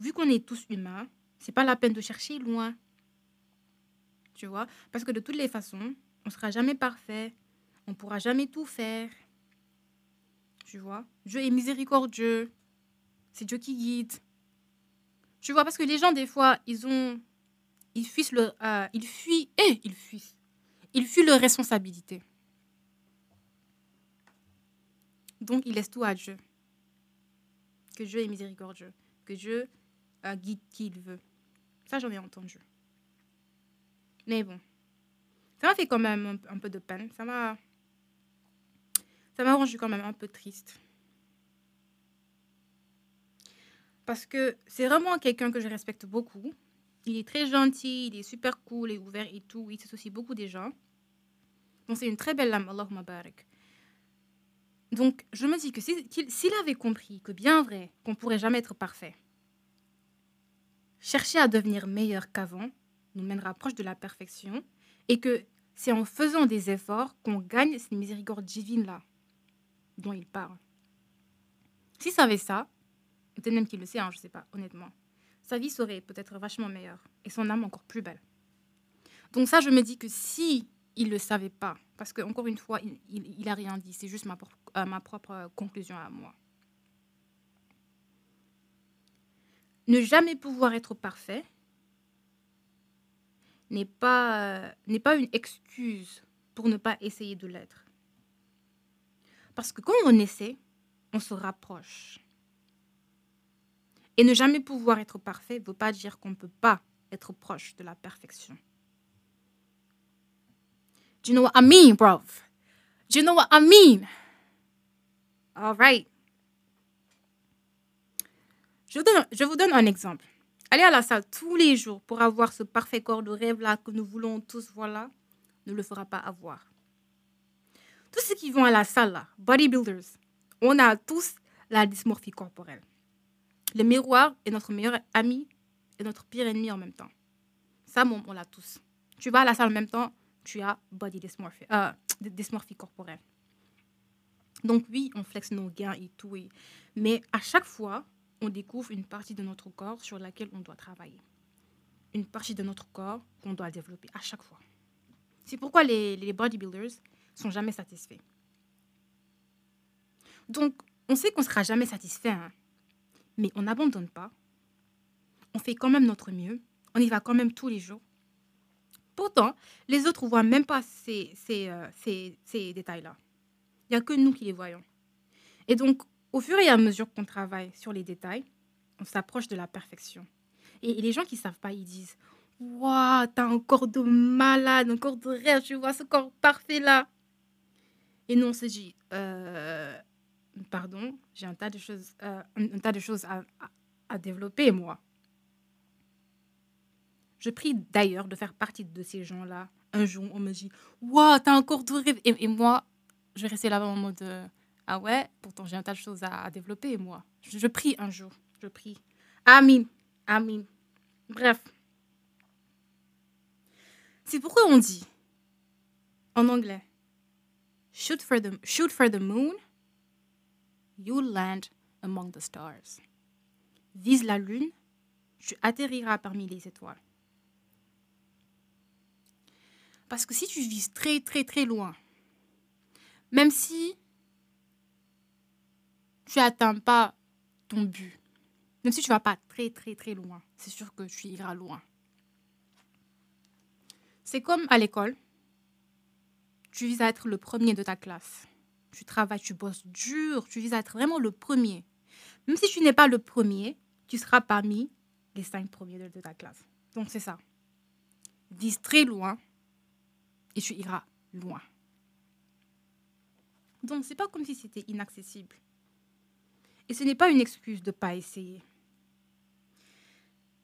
vu qu'on est tous humains, c'est pas la peine de chercher loin. Tu vois Parce que de toutes les façons, on sera jamais parfait. On pourra jamais tout faire. Tu vois Dieu est miséricordieux. C'est Dieu qui guide. Tu vois Parce que les gens, des fois, ils ont. Ils fuient le. euh, ils fuient. Et ils fuient. Ils fuient leur responsabilité. Donc, ils laissent tout à Dieu. Que Dieu est miséricordieux. Que Dieu euh, guide qui il veut. Ça, j'en ai entendu. Mais bon. Ça m'a fait quand même un, peu de peine. Ça m'a. Ça m'a rendu quand même un peu triste. Parce que c'est vraiment quelqu'un que je respecte beaucoup. Il est très gentil, il est super cool et ouvert et tout. Il s'associe beaucoup des gens. Donc c'est une très belle âme, Allahumma barak. Donc je me dis que s'il avait compris que bien vrai, qu'on pourrait jamais être parfait, chercher à devenir meilleur qu'avant nous mènera proche de la perfection et que c'est en faisant des efforts qu'on gagne cette miséricorde divine-là dont il parle. S'il savait ça, peut-être même qu'il le sait, hein, je ne sais pas, honnêtement, sa vie serait peut-être vachement meilleure et son âme encore plus belle. Donc ça, je me dis que si il ne le savait pas, parce que encore une fois, il, il, il a rien dit, c'est juste ma, propre- euh, ma propre conclusion à moi. Ne jamais pouvoir être parfait n'est pas, euh, n'est pas une excuse pour ne pas essayer de l'être. Parce que quand on essaie, on se rapproche. Et ne jamais pouvoir être parfait ne veut pas dire qu'on ne peut pas être proche de la perfection. Do you know what I mean, bro? Do you know what I mean? All right. Je vous donne un exemple. Aller à la salle tous les jours pour avoir ce parfait corps de rêve-là que nous voulons tous, voilà, ne le fera pas avoir. Tous ceux qui vont à la salle, là, bodybuilders, on a tous la dysmorphie corporelle. Le miroir est notre meilleur ami et notre pire ennemi en même temps. Ça, on l'a tous. Tu vas à la salle en même temps, tu as body dysmorphie, euh, dysmorphie corporelle. Donc oui, on flexe nos gains et tout, mais à chaque fois, on découvre une partie de notre corps sur laquelle on doit travailler. Une partie de notre corps qu'on doit développer à chaque fois. C'est pourquoi les, bodybuilders sont jamais satisfaits. Donc, on sait qu'on ne sera jamais satisfait, hein. mais on n'abandonne pas. On fait quand même notre mieux. On y va quand même tous les jours. Pourtant, les autres ne voient même pas ces, ces, euh, ces détails-là. Il n'y a que nous qui les voyons. Et donc, au fur et à mesure qu'on travaille sur les détails, on s'approche de la perfection. Et, les gens qui ne savent pas, ils disent Waouh, t'as un corps de malade, un corps de rêve, tu vois ce corps parfait là. Et nous, on se dit euh, Pardon, j'ai un tas de choses, euh, tas de choses à, développer, moi. Je prie d'ailleurs de faire partie de ces gens-là. Un jour, on me dit Waouh, t'as un corps de rêve. Et, moi, je vais rester là en mode euh, Ah ouais, pourtant j'ai un tas de choses à, développer, moi. Je, prie un jour. Je prie. Amen. Amen. Bref. C'est pourquoi on dit en anglais Shoot for the, shoot for the moon, you land among the stars. Vise la lune, tu atterriras parmi les étoiles. Parce que si tu vises très, très, très loin, même si tu n'atteins pas ton but, même si tu vas pas très, très, très loin, c'est sûr que tu iras loin. C'est comme à l'école. Tu vises à être le premier de ta classe. Tu travailles, tu bosses dur, tu vises à être vraiment le premier. Même si tu n'es pas le premier, tu seras parmi les cinq premiers de, de ta classe. Donc c'est ça. Vise très loin et tu iras loin. Donc, c'est pas comme si c'était inaccessible. Et ce n'est pas une excuse de ne pas essayer.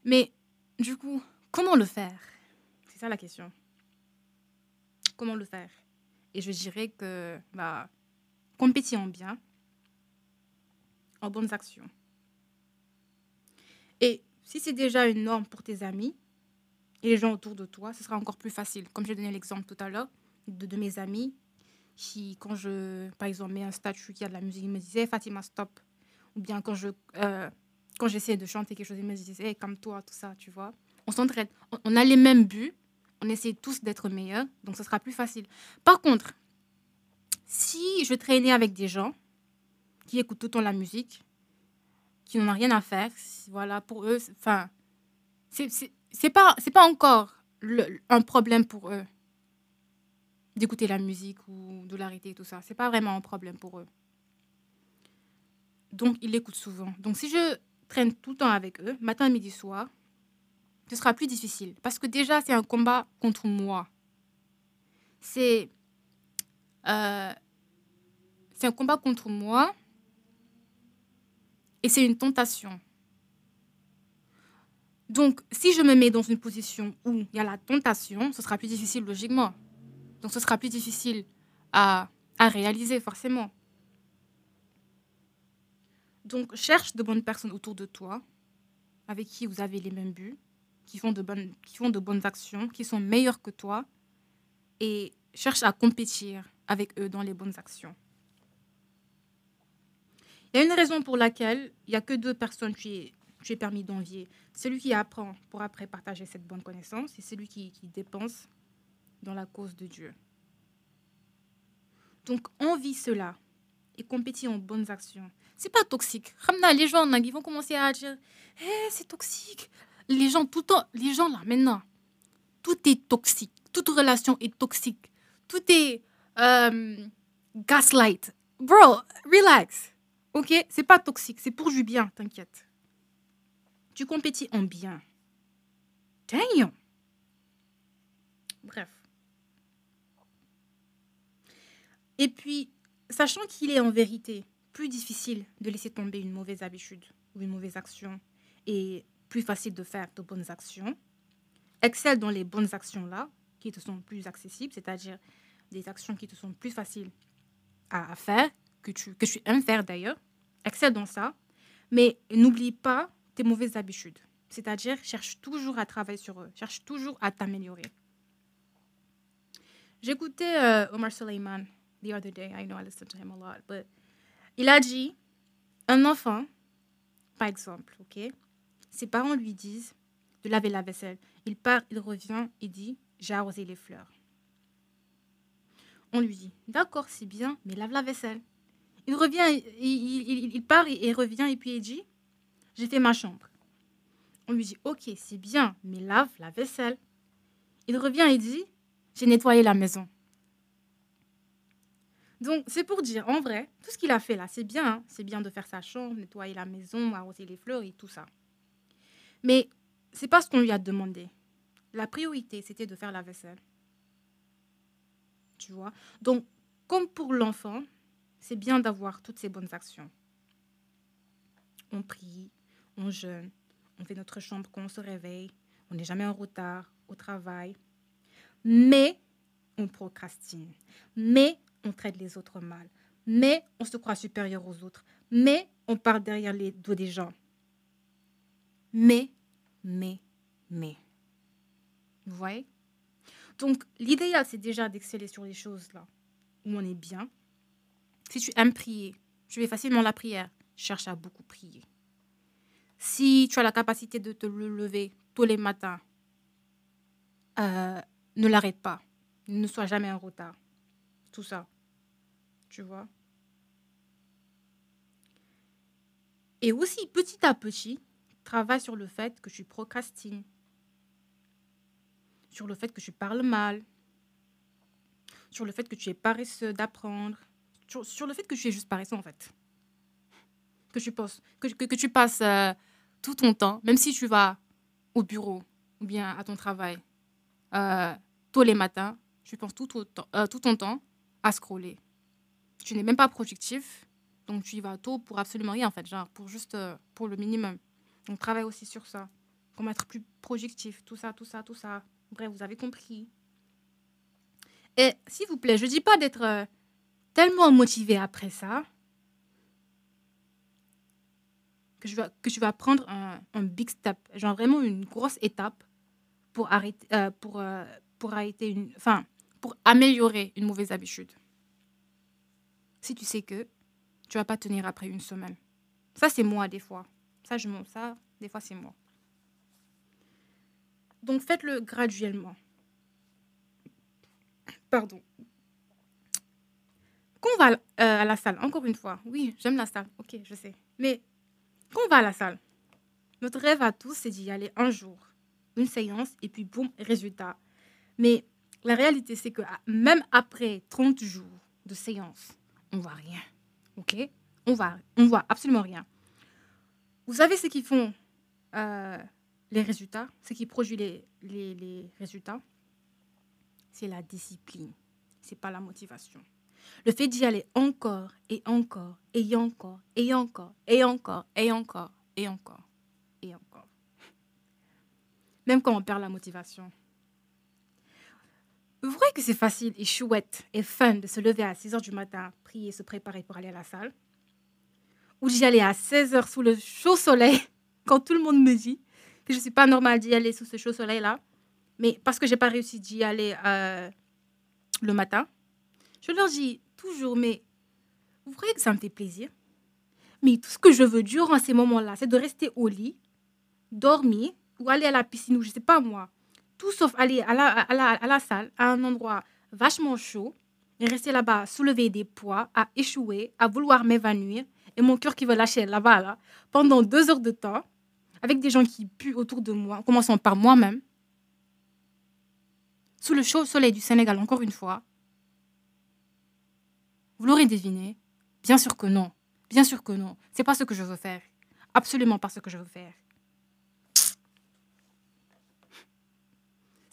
Mais, du coup, comment le faire? C'est ça la question. Comment le faire? Et je dirais que, bah, compétissons bien, en bonnes actions. Et si c'est déjà une norme pour tes amis, et les gens autour de toi, ce sera encore plus facile. Comme j'ai donné l'exemple tout à l'heure de, de, mes amis qui, quand je, par exemple, mets un statut qui a de la musique, ils me disaient Fatima, stop. Ou bien quand je euh, quand j'essaie de chanter quelque chose, ils me disaient hey, comme toi, tout ça, tu vois. On s'entraide. On, a les mêmes buts. On essaie tous d'être meilleurs. Donc, ce sera plus facile. Par contre, si je traînais avec des gens qui écoutent tout le temps la musique, qui n'en ont rien à faire, voilà, pour eux, enfin, c'est pas pas encore un problème pour eux d'écouter la musique ou de l'arrêter tout ça c'est pas vraiment un problème pour eux donc ils l'écoutent souvent. Donc si je traîne tout le temps avec eux matin midi soir ce sera plus difficile. Parce que déjà c'est un combat contre moi. C'est euh, c'est un combat contre moi. Et c'est une tentation. Donc, si je me mets dans une position où il y a la tentation, ce sera plus difficile logiquement. Donc, ce sera plus difficile à réaliser forcément. Donc, cherche de bonnes personnes autour de toi, avec qui vous avez les mêmes buts, qui font de bonnes, actions, qui sont meilleurs que toi, et cherche à compétir avec eux dans les bonnes actions. Il y a une raison pour laquelle il n'y a que deux personnes qui tu es permis d'envier. Celui qui apprend pour après partager cette bonne connaissance et celui qui, qui dépense dans la cause de Dieu. Donc, envie cela et compétit en bonnes actions. C'est pas toxique. Les gens, ils vont commencer à dire hey, c'est toxique. Les gens, tout le temps, les gens là, maintenant, tout est toxique. Toute relation est toxique. Tout est euh, gaslight. Bro, relax. Ok? C'est pas toxique. C'est pour du bien, t'inquiète. Tu compétis en bien. Damn! Bref. Et puis, sachant qu'il est en vérité plus difficile de laisser tomber une mauvaise habitude ou une mauvaise action et plus facile de faire de bonnes actions. Excelle dans les bonnes actions-là, qui te sont plus accessibles, c'est-à-dire des actions qui te sont plus faciles à, faire, que tu, que tu aimes faire d'ailleurs. Excelle dans ça. Mais n'oublie pas tes mauvaises habitudes. C'est-à-dire, cherche toujours à travailler sur eux, cherche toujours à t'améliorer. J'écoutais euh, Omar Suleiman the other day. I know I listen to him a lot, but il a dit un enfant, par exemple, ok, ses parents lui disent de laver la vaisselle. Il part, il revient, il dit j'ai arrosé les fleurs. On lui dit d'accord, c'est bien, mais lave la vaisselle. Il revient, il, il part et revient et puis il dit j'ai fait ma chambre. On lui dit ok, c'est bien, mais lave la vaisselle. Il revient et dit j'ai nettoyé la maison. Donc, c'est pour dire, en vrai, tout ce qu'il a fait là, c'est bien. Hein. C'est bien de faire sa chambre, nettoyer la maison, arroser les fleurs et tout ça. Mais c'est pas ce qu'on lui a demandé. La priorité, c'était de faire la vaisselle. Tu vois? Donc, comme pour l'enfant, c'est bien d'avoir toutes ces bonnes actions. On prie, on jeûne, on fait notre chambre quand on se réveille, on n'est jamais en retard au travail, mais on procrastine, mais on traite les autres mal, mais on se croit supérieur aux autres, mais on parle derrière les dos des gens. Mais, mais, mais. Vous voyez? Donc, l'idéal, c'est déjà d'exceller sur les choses là où on est bien. Si tu aimes prier, tu fais facilement la prière, cherche à beaucoup prier. Si tu as la capacité de te lever tous les matins, euh, ne l'arrête pas. Ne sois jamais en retard. Ça. Tu vois Et aussi, petit à petit, travaille sur le fait que tu procrastines. Sur le fait que tu parles mal. Sur le fait que tu es paresseux d'apprendre. Sur, le fait que tu es juste paresseux, en fait. Que tu, passes, que, tu passes euh, tout ton temps, même si tu vas au bureau ou bien à ton travail, euh, tous les matins, tu penses tout, euh, tout ton temps à scroller tu n'es même pas productif. Donc, tu y vas tôt pour absolument rien, en fait, genre, pour juste, euh, pour le minimum. Donc, travaille aussi sur ça. Comment être plus productif, tout ça, tout ça, tout ça. Bref, vous avez compris. Et s'il vous plaît, je ne dis pas d'être euh, tellement motivé après ça que, je vais, que tu vas prendre un, un, big step, genre vraiment une grosse étape pour arrêter, euh, pour, pour arrêter une, enfin, pour améliorer une mauvaise habitude si tu sais que tu vas pas tenir après une semaine. Ça, c'est moi des fois. Ça, je monte ça. Des fois, c'est moi. Donc, faites-le graduellement. Pardon. Quand on va euh, à la salle, encore une fois, oui, j'aime la salle, ok, je sais. Mais quand on va à la salle, notre rêve à tous, c'est d'y aller un jour, une séance, et puis boum, résultat. Mais la réalité, c'est que même après 30 jours de séance, on voit rien. OK? On voit, on voit absolument rien. Vous savez ce qui font euh, les résultats, ce qui produit les, les, les résultats? C'est la discipline. C'est pas la motivation. Le fait d'y aller encore et encore et encore et encore et encore et encore et encore et encore. Même quand on perd la motivation. Vous voyez que c'est facile et chouette et fun de se lever à 6 h du matin, prier, se préparer pour aller à la salle. Ou d'y aller à 16 h sous le chaud soleil, quand tout le monde me dit que je ne suis pas normal d'y aller sous ce chaud soleil-là. Mais parce que je n'ai pas réussi d'y aller euh, le matin, je leur dis toujours, mais vous voyez que ça me fait plaisir? Mais tout ce que je veux durant ces moments-là, c'est de rester au lit, dormir ou aller à la piscine ou je sais pas moi tout sauf aller à la, à, la, à la salle, à un endroit vachement chaud, et rester là-bas, soulever des poids, à échouer, à vouloir m'évanouir, et mon cœur qui veut lâcher là-bas, là, pendant deux heures de temps, avec des gens qui puent autour de moi, en commençant par moi-même, sous le chaud soleil du Sénégal, encore une fois. Vous l'aurez deviné Bien sûr que non. Bien sûr que non. C'est pas ce que je veux faire. Absolument pas ce que je veux faire.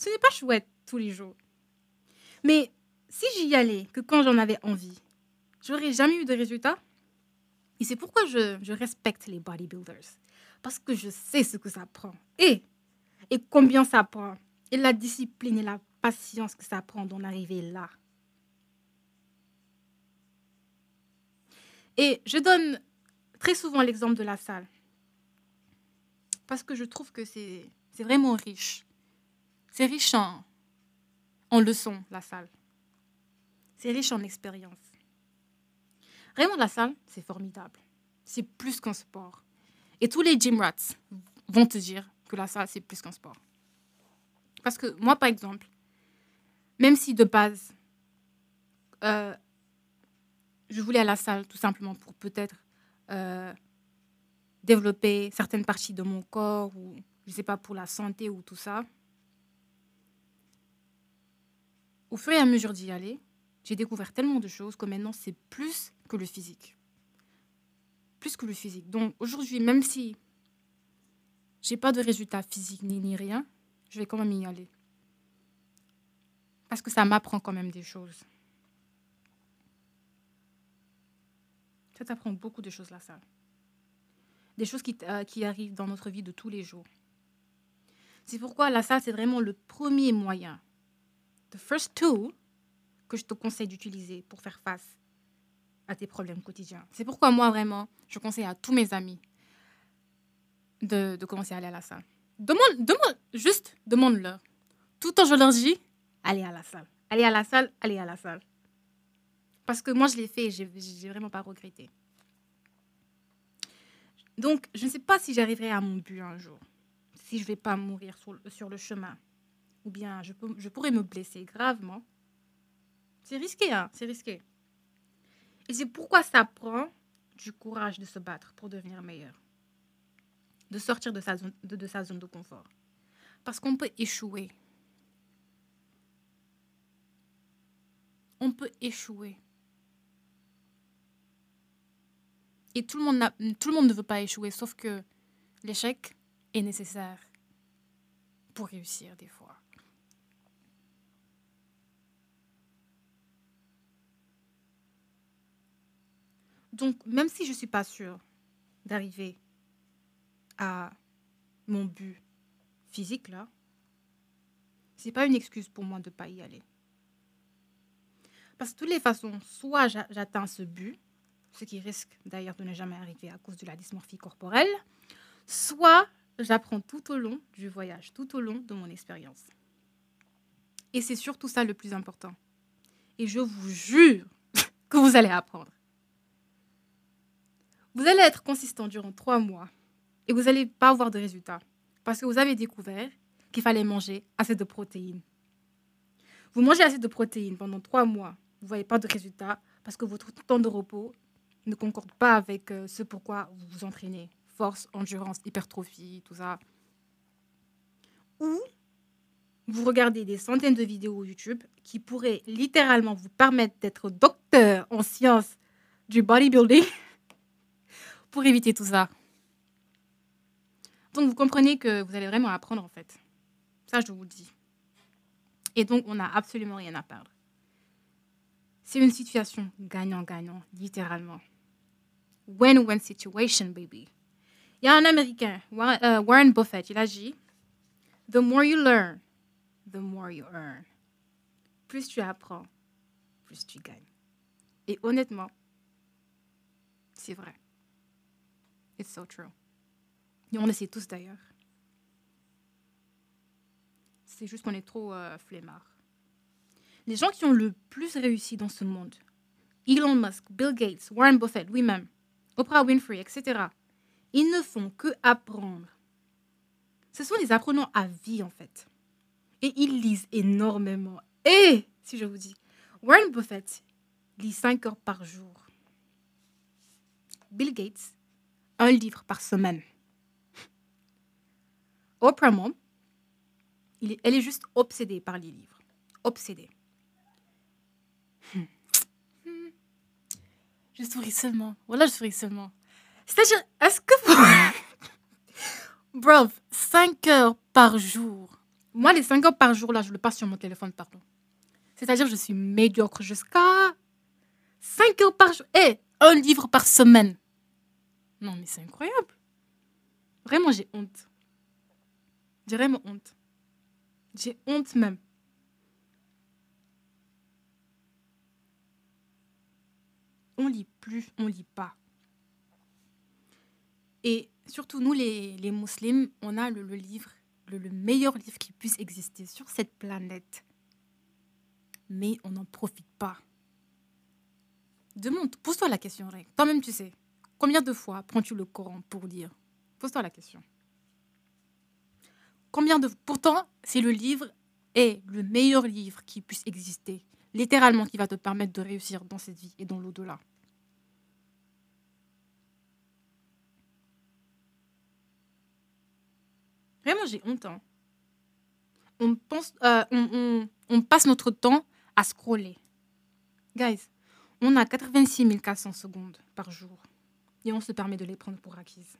Ce n'est pas chouette tous les jours. Mais si j'y allais que quand j'en avais envie, j'aurais jamais eu de résultats. Et c'est pourquoi je, je respecte les bodybuilders. Parce que je sais ce que ça prend. Et, et combien ça prend. Et la discipline et la patience que ça prend d'en arriver là. Et je donne très souvent l'exemple de la salle. Parce que je trouve que c'est vraiment riche. C'est riche en, en leçons, la salle. C'est riche en expérience. Vraiment, la salle, c'est formidable. C'est plus qu'un sport. Et tous les gym rats vont te dire que la salle, c'est plus qu'un sport. Parce que moi, par exemple, même si de base, euh, je voulais à la salle tout simplement pour peut-être euh, développer certaines parties de mon corps ou, je ne sais pas, pour la santé ou tout ça. Au fur et à mesure d'y aller, j'ai découvert tellement de choses que maintenant, c'est plus que le physique. Plus que le physique. Donc aujourd'hui, même si j'ai pas de résultats physiques ni, rien, je vais quand même y aller. Parce que ça m'apprend quand même des choses. Ça t'apprend beaucoup de choses là, ça. Des choses qui, euh, qui arrivent dans notre vie de tous les jours. C'est pourquoi la salle, c'est vraiment le premier moyen, the first tool que je te conseille d'utiliser pour faire face à tes problèmes quotidiens. C'est pourquoi moi, vraiment, je conseille à tous mes amis de, commencer à aller à la salle. Demande, demande, juste demande-leur. Tout temps, je leur dis, allez à la salle. Allez à la salle, allez à la salle. Parce que moi, je l'ai fait et j'ai vraiment pas regretté. Donc, je ne sais pas si j'arriverai à mon but un jour. Si je ne vais pas mourir sur, le chemin. Ou bien je, peux, je pourrais me blesser gravement. C'est risqué, hein, c'est risqué. Et c'est pourquoi ça prend du courage de se battre pour devenir meilleur. De sortir de sa zone de, sa zone de confort. Parce qu'on peut échouer. On peut échouer. Et tout le, monde tout le monde ne veut pas échouer, sauf que l'échec est nécessaire pour réussir des fois. Donc, même si je ne suis pas sûre d'arriver à mon but physique, là, ce n'est pas une excuse pour moi de ne pas y aller. Parce que de toutes les façons, soit j'atteins ce but, ce qui risque d'ailleurs de ne jamais arriver à cause de la dysmorphie corporelle, soit j'apprends tout au long du voyage, tout au long de mon expérience. Et c'est surtout ça le plus important. Et je vous jure que vous allez apprendre. Vous allez être consistant durant trois mois et vous n'allez pas avoir de résultats parce que vous avez découvert qu'il fallait manger assez de protéines. Vous mangez assez de protéines pendant trois mois, vous ne voyez pas de résultats parce que votre temps de repos ne concorde pas avec euh, ce pourquoi vous vous entraînez. Force, endurance, hypertrophie, tout ça. Ou vous regardez des centaines de vidéos YouTube qui pourraient littéralement vous permettre d'être docteur en sciences du bodybuilding pour éviter tout ça. Donc vous comprenez que vous allez vraiment apprendre en fait. Ça, je vous le dis. Et donc, on n'a absolument rien à perdre. C'est une situation gagnant-gagnant, littéralement win-win situation, baby. Il y a un Américain, euh, Warren Buffett, il a dit The more you learn, the more you earn. Plus tu apprends, plus tu gagnes. Et honnêtement, c'est vrai. It's so true. Et on le sait tous d'ailleurs. C'est juste qu'on est trop euh, flemmards. Les gens qui ont le plus réussi dans ce monde, Elon Musk, Bill Gates, Warren Buffett, lui-même, Oprah Winfrey, etc. Ils ne font que apprendre. Ce sont des apprenants à vie, en fait. Et ils lisent énormément. Et, si je vous dis, Warren Buffett lit 5 heures par jour. Bill Gates, un livre par semaine. Oprah Mom, elle est juste obsédée par les livres. Obsédée. Je souris seulement. Voilà, je souris seulement. C'est-à-dire, est-ce que vous... Bro, 5 heures par jour. Moi, les 5 heures par jour, là, je le passe sur mon téléphone, pardon. C'est-à-dire, je suis médiocre jusqu'à 5 heures par jour. Et un livre par semaine. Non, mais c'est incroyable. Vraiment, j'ai honte. J'ai vraiment honte. J'ai honte même. On lit plus, on lit pas. Et surtout, nous, les, les musulmans, on a le, livre, le, le meilleur livre qui puisse exister sur cette planète. Mais on n'en profite pas. Demande, pose-toi la question, Ray. Toi-même, tu sais. Combien de fois prends-tu le Coran pour lire? Pose-toi la question. Combien de Pourtant, c'est le livre est le meilleur livre qui puisse exister, littéralement qui va te permettre de réussir dans cette vie et dans l'au-delà. Vraiment, j'ai honte. hein. Euh, on- on passe notre temps à scroller. Guys, on a 86 400 secondes par jour et on se permet de les prendre pour acquises.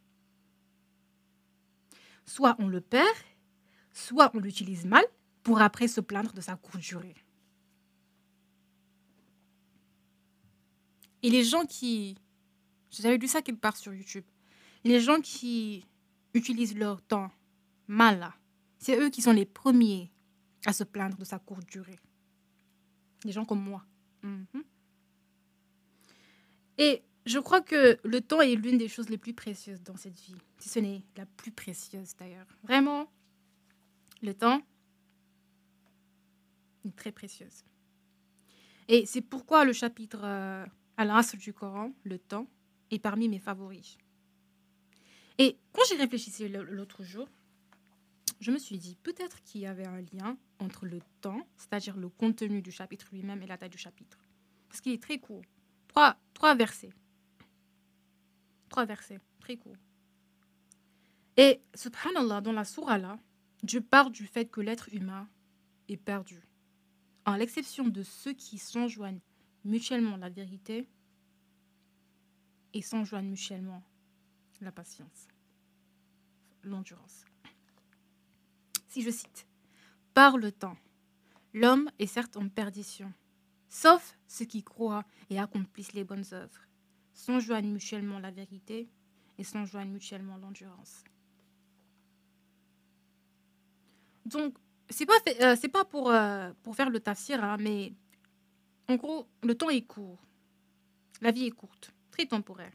Soit on le perd, soit on l'utilise mal pour après se plaindre de sa courte durée. Et les gens qui... J'avais lu ça quelque part sur YouTube. Les gens qui utilisent leur temps mal, c'est eux qui sont les premiers à se plaindre de sa courte durée. Des gens comme moi. Mhm. Et je crois que le temps est l'une des choses les plus précieuses dans cette vie, si ce n'est la plus précieuse d'ailleurs. Vraiment, le temps est très précieuse. Et c'est pourquoi le chapitre euh, Al-Asr du Coran, le temps, est parmi mes favoris. Et quand j'y réfléchissais l'autre jour, je me suis dit peut-être qu'il y avait un lien entre le temps, c'est-à-dire le contenu du chapitre lui-même et la taille du chapitre. Parce qu'il est très court. Trois versets. Trois versets, très court. Et subhanallah, dans la sourate là, Dieu parle du fait que l'être humain est perdu. À l'exception de ceux qui s'enjoignent mutuellement la vérité et s'enjoignent mutuellement la patience, l'endurance. Si je cite, par le temps, l'homme est certes en perdition, sauf ceux qui croient et accomplissent les bonnes œuvres, s'enjoignent mutuellement la vérité et s'enjoignent mutuellement l'endurance. Donc, c'est pas, fait- euh, pas pour, euh, pour faire le tafsir, hein, mais en gros, le temps est court. La vie est courte, très temporaire.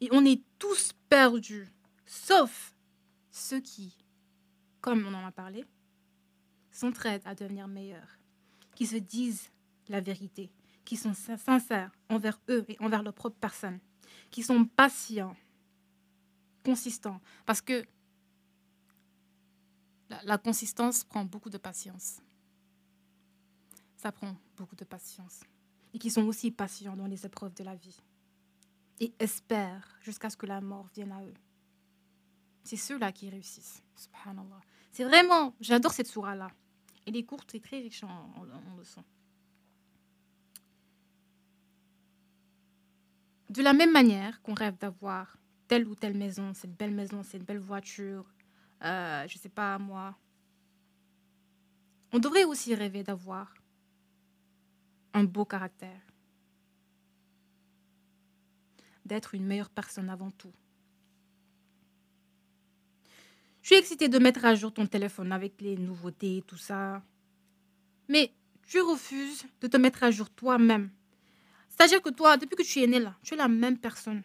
Et on est tous perdus, sauf ceux qui, comme on en a parlé, s'entraident à devenir meilleurs, qui se disent la vérité, qui sont sin- sincères envers eux et envers leur propre personne, qui sont patients, consistants, parce que la, consistance prend beaucoup de patience. Ça prend beaucoup de patience. Et qui sont aussi patients dans les épreuves de la vie. Et espèrent jusqu'à ce que la mort vienne à eux. C'est ceux-là qui réussissent. Subhanallah. C'est vraiment, j'adore cette sourate-là. Elle est courte et très riche en leçons. De la même manière qu'on rêve d'avoir telle ou telle maison, cette belle maison, cette belle voiture, euh, je sais pas moi, on devrait aussi rêver d'avoir un beau caractère, d'être une meilleure personne avant tout. Je suis excitée de mettre à jour ton téléphone avec les nouveautés tout ça. Mais tu refuses de te mettre à jour toi-même. C'est-à-dire que toi, depuis que tu es né là, tu es la même personne.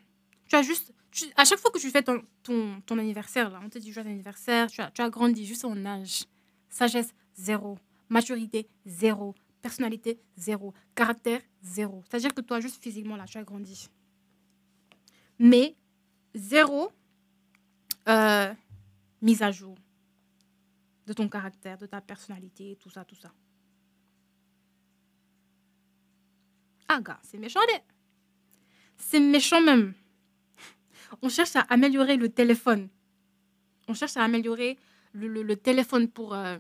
Tu as juste. à chaque fois que tu fais ton, ton, ton anniversaire, là, on te dit joyeux anniversaire, tu as, tu as grandi juste en âge. Sagesse, zéro. Maturité, zéro. Personnalité, zéro. Caractère, zéro. C'est-à-dire que toi, juste physiquement, là, tu as grandi. Mais, zéro euh, mise à jour de ton caractère, de ta personnalité, tout ça, tout ça. Ah, gars, c'est méchant. C'est méchant même. On cherche à améliorer le téléphone. On cherche à améliorer le téléphone pour, euh,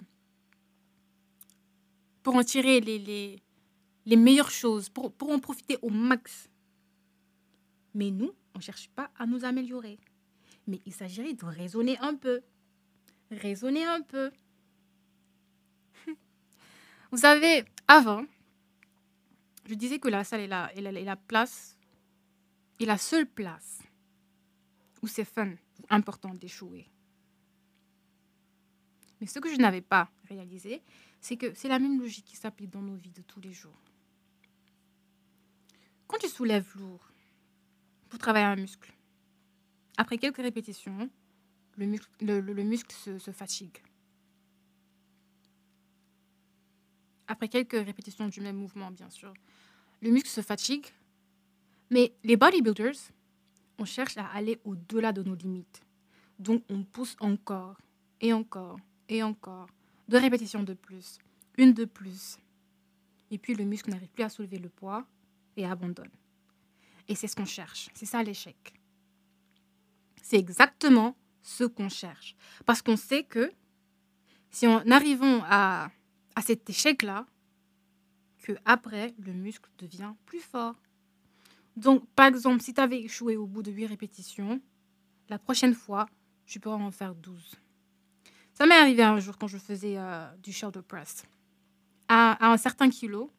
pour en tirer les, les, les meilleures choses, pour, pour en profiter au max. Mais nous, on ne cherche pas à nous améliorer. Mais il s'agirait de raisonner un peu. Raisonner un peu. Vous savez, avant, je disais que la salle est la, place, la seule place où c'est fun ou important d'échouer. Mais ce que je n'avais pas réalisé, c'est que c'est la même logique qui s'applique dans nos vies de tous les jours. Quand tu soulèves lourd pour travailler un muscle, après quelques répétitions, le muscle, le, muscle se, se fatigue. Après quelques répétitions du même mouvement, bien sûr, le muscle se fatigue. Mais les bodybuilders, on cherche à aller au-delà de nos limites. Donc on pousse encore et encore et encore. Deux répétitions de plus, une de plus. Et puis le muscle n'arrive plus à soulever le poids et abandonne. Et c'est ce qu'on cherche. C'est ça l'échec. C'est exactement ce qu'on cherche. Parce qu'on sait que si en arrivons à, à cet échec-là, que après le muscle devient plus fort. Donc, par exemple, si tu avais échoué au bout de 8 répétitions, la prochaine fois, tu pourras en faire 12. Ça m'est arrivé un jour quand je faisais euh, du shoulder press. À, un certain kilo,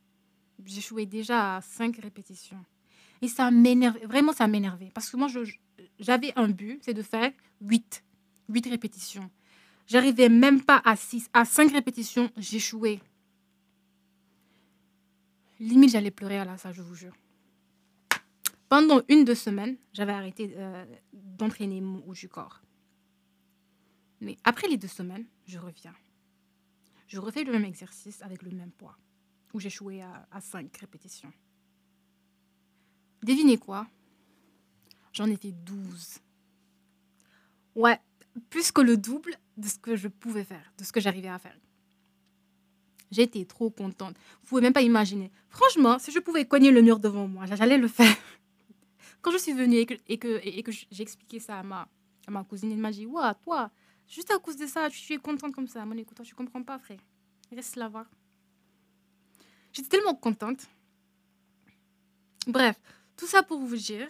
j'échouais déjà à 5 répétitions. Et ça m'énervait, vraiment ça m'énervait. Parce que moi, j'avais un but, c'est de faire 8, 8 répétitions. J'arrivais même pas à 6, à 5 répétitions, j'échouais. Limite, j'allais pleurer à la salle, je vous jure. Pendant une, deux semaines, j'avais arrêté euh, d'entraîner mon haut du corps. Mais après les deux semaines, je reviens. Je refais le même exercice avec le même poids, où j'échouais à, à 5 répétitions. Devinez quoi? J'en ai fait 12. Ouais, plus que le double de ce que je pouvais faire, de ce que j'arrivais à faire. J'étais trop contente. Vous pouvez même pas imaginer. Franchement, si je pouvais cogner le mur devant moi, j'allais le faire. Quand je suis venue et que, et que, ça à ma, à ma cousine, elle m'a dit Ouah, toi, juste à cause de ça, tu es contente comme ça. Mon écoute, tu comprends pas, frère. Reste là voir. J'étais tellement contente. Bref, tout ça pour vous dire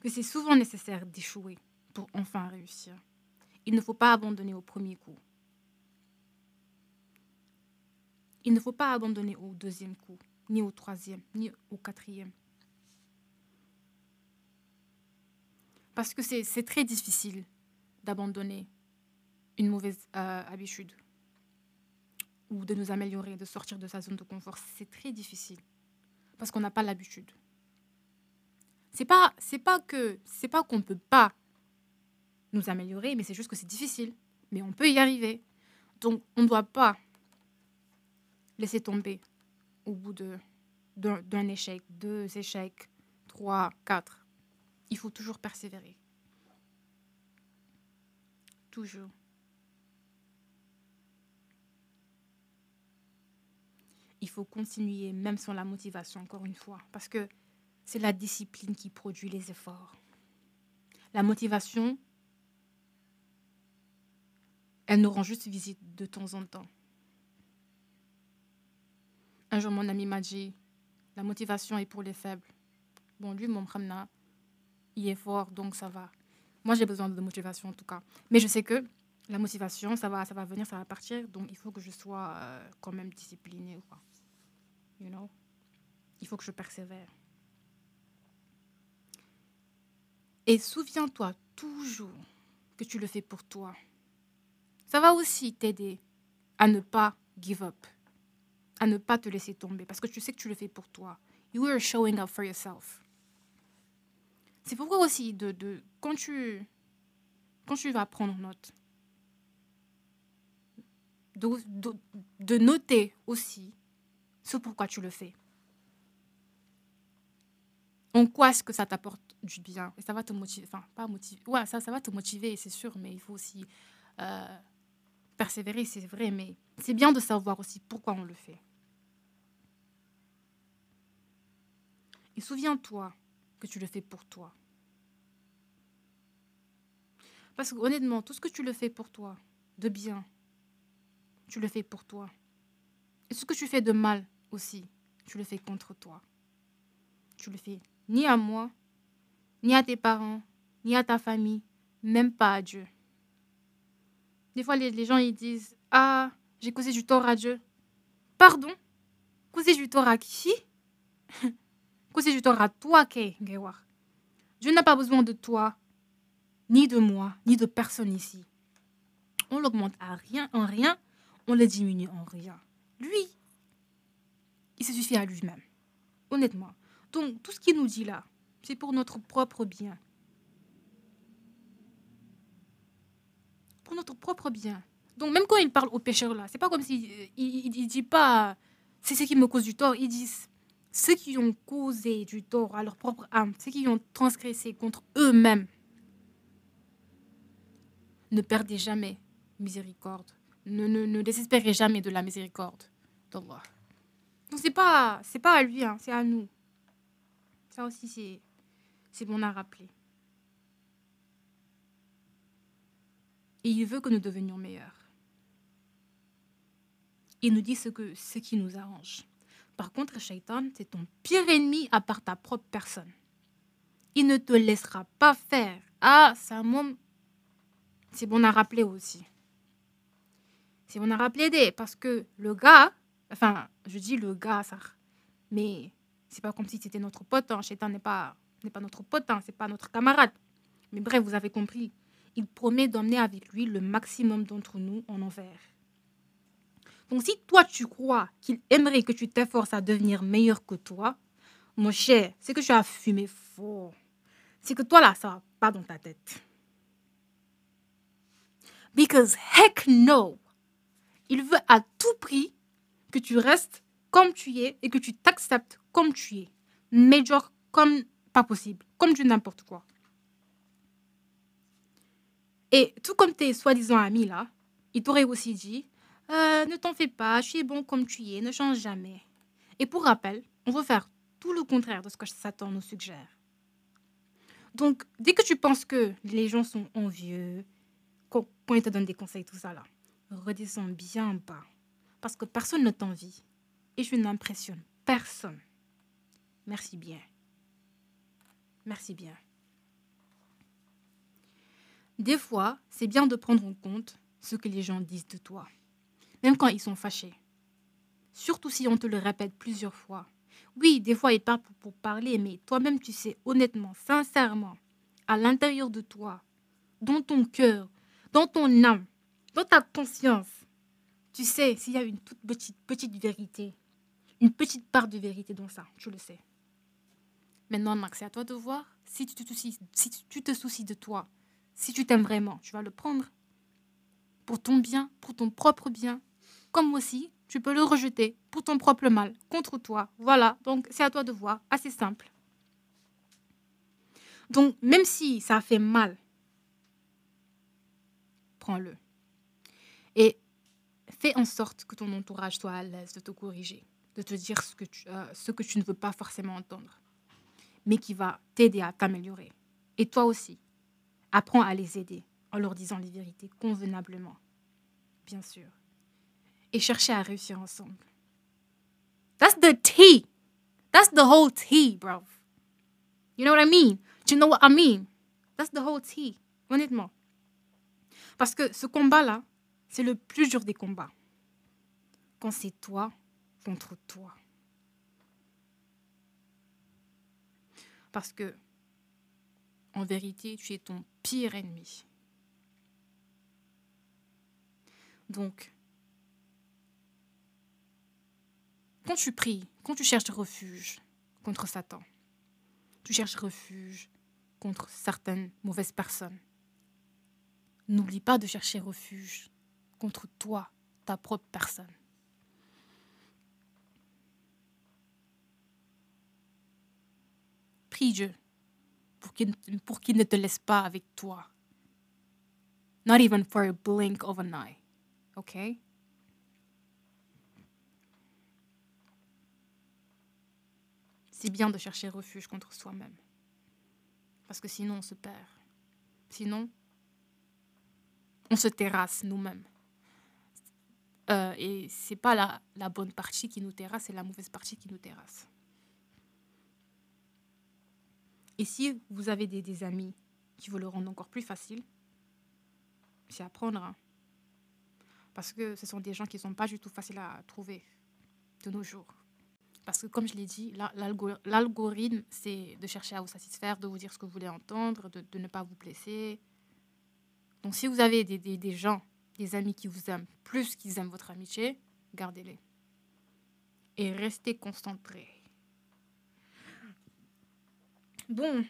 que c'est souvent nécessaire d'échouer pour enfin réussir. Il ne faut pas abandonner au premier coup. Il ne faut pas abandonner au deuxième coup, ni au troisième, ni au quatrième. Parce que c'est très difficile d'abandonner une mauvaise euh, habitude ou de nous améliorer, de sortir de sa zone de confort. C'est très difficile parce qu'on n'a pas l'habitude. C'est pas c'est pas que c'est pas peut pas nous améliorer, mais c'est juste que c'est difficile. Mais on peut y arriver. Donc on ne doit pas laisser tomber au bout de, d'un, échec, deux échecs, trois, quatre. Il faut toujours persévérer. Toujours. Il faut continuer même sans la motivation, encore une fois, parce que c'est la discipline qui produit les efforts. La motivation, elle nous rend juste visite de temps en temps. Un jour, mon ami m'a dit La motivation est pour les faibles. Bon, lui, mon khamna, il est fort, donc ça va. Moi, j'ai besoin de motivation en tout cas. Mais je sais que la motivation, ça va, ça va venir, ça va partir. Donc, il faut que je sois euh, quand même disciplinée. Quoi. You know? Il faut que je persévère. Et souviens-toi toujours que tu le fais pour toi. Ça va aussi t'aider à ne pas give up à ne pas te laisser tomber parce que tu sais que tu le fais pour toi. You are showing up for yourself. C'est pourquoi aussi, de, de, quand, tu, quand tu vas prendre note, de, de, de noter aussi ce pourquoi tu le fais. En quoi est-ce que ça t'apporte du bien? Et ça va te motiver. Enfin, pas motiver. Ouais, ça, ça va te motiver, c'est sûr, mais il faut aussi euh, persévérer, c'est vrai. Mais c'est bien de savoir aussi pourquoi on le fait. Et souviens-toi que tu le fais pour toi. Parce que honnêtement, tout ce que tu le fais pour toi, de bien, tu le fais pour toi. Et ce que tu fais de mal aussi, tu le fais contre toi. Tu le fais ni à moi, ni à tes parents, ni à ta famille, même pas à Dieu. Des fois, les, gens ils disent Ah, j'ai causé du tort à Dieu. Pardon? Causé du tort à qui? C'est du tort à toi, Dieu n'a pas besoin de toi, ni de moi, ni de personne ici. On l'augmente à rien, en rien, on le diminue en rien. Lui, il se suffit à lui-même, honnêtement. Donc, tout ce qu'il nous dit là, c'est pour notre propre bien. Notre propre bien. Donc, même quand il parle aux pécheurs là, c'est pas comme s'il il, il dit pas c'est ce qui me cause du tort. Ils disent ceux qui ont causé du tort à leur propre âme, ceux qui ont transgressé contre eux-mêmes. Ne perdez jamais miséricorde. Ne, ne, ne désespérez jamais de la miséricorde d'Allah. Donc c'est pas c'est pas à lui, hein, c'est à nous. Ça aussi c'est c'est bon à rappeler. Et il veut que nous devenions meilleurs. Il nous dit ce, que, ce qui nous arrange. Par contre, Shaitan, c'est ton pire ennemi à part ta propre personne. Il ne te laissera pas faire. Ah, c'est un. C'est bon à rappeler aussi. C'est bon à rappeler des. Parce que le gars, enfin, je dis le gars, ça. Mais c'est pas comme si c'était notre pote. Hein. Shaitan n'est pas, n'est pas notre pote, hein. c'est pas notre camarade. Mais bref, vous avez compris. Il promet d'emmener avec lui le maximum d'entre nous en envers. Donc si toi tu crois qu'il aimerait que tu t'efforces à devenir meilleur que toi, mon cher, c'est que tu as fumé fort. C'est que toi là, ça va pas dans ta tête. Because heck no. Il veut à tout prix que tu restes comme tu es et que tu t'acceptes comme tu es. Genre comme pas possible, comme du n'importe quoi. Et tout comme tes soi-disant amis là, il t'aurait aussi dit euh, ne t'en fais pas, je suis bon comme tu es, ne change jamais. Et pour rappel, on veut faire tout le contraire de ce que Satan nous suggère. Donc, dès que tu penses que les gens sont envieux, quand, ils te donnent des conseils, tout ça là, redescends bien bas. Parce que personne ne t'envie. Et je n'impressionne personne. Merci bien. Merci bien. Des fois, c'est bien de prendre en compte ce que les gens disent de toi même quand ils sont fâchés. Surtout si on te le répète plusieurs fois. Oui, des fois, ils parlent pour, parler, mais toi-même, tu sais honnêtement, sincèrement, à l'intérieur de toi, dans ton cœur, dans ton âme, dans ta conscience, tu sais s'il y a une toute petite, petite vérité, une petite part de vérité dans ça, tu le sais. Maintenant, Max, c'est à toi de voir si tu, te soucies, si tu te soucies de toi, si tu t'aimes vraiment, tu vas le prendre pour ton bien, pour ton propre bien, comme aussi, tu peux le rejeter pour ton propre mal, contre toi. Voilà, donc c'est à toi de voir, assez simple. Donc, même si ça fait mal, prends-le. Et fais en sorte que ton entourage soit à l'aise de te corriger, de te dire ce que tu, euh, ce que tu ne veux pas forcément entendre, mais qui va t'aider à t'améliorer. Et toi aussi, apprends à les aider en leur disant les vérités convenablement, bien sûr et chercher à réussir ensemble. That's the tea. That's the whole tea, bro. You know what I mean? You know what I mean? That's the whole tea, honnêtement. Parce que ce combat-là, c'est le plus dur des combats. Quand c'est toi contre toi. Parce que, en vérité, tu es ton pire ennemi. Donc, Quand tu pries, quand tu cherches refuge contre Satan, tu cherches refuge contre certaines mauvaises personnes. N'oublie pas de chercher refuge contre toi, ta propre personne. Prie Dieu pour qu'il, ne te laisse pas avec toi. Not even for a blink of an eye. Okay? c'est bien de chercher refuge contre soi-même. Parce que sinon, on se perd. Sinon, on se terrasse nous-mêmes. Euh, et c'est pas la bonne partie qui nous terrasse, c'est la mauvaise partie qui nous terrasse. Et si vous avez des, amis qui vous le rendent encore plus facile, c'est à prendre. Hein. Parce que ce sont des gens qui ne sont pas du tout faciles à trouver de nos jours. Parce que comme je l'ai dit, l'algorithme, c'est de chercher à vous satisfaire, de vous dire ce que vous voulez entendre, de, ne pas vous blesser. Donc si vous avez des, des gens, des amis qui vous aiment plus qu'ils aiment votre amitié, gardez-les. Et restez concentrés. Bon,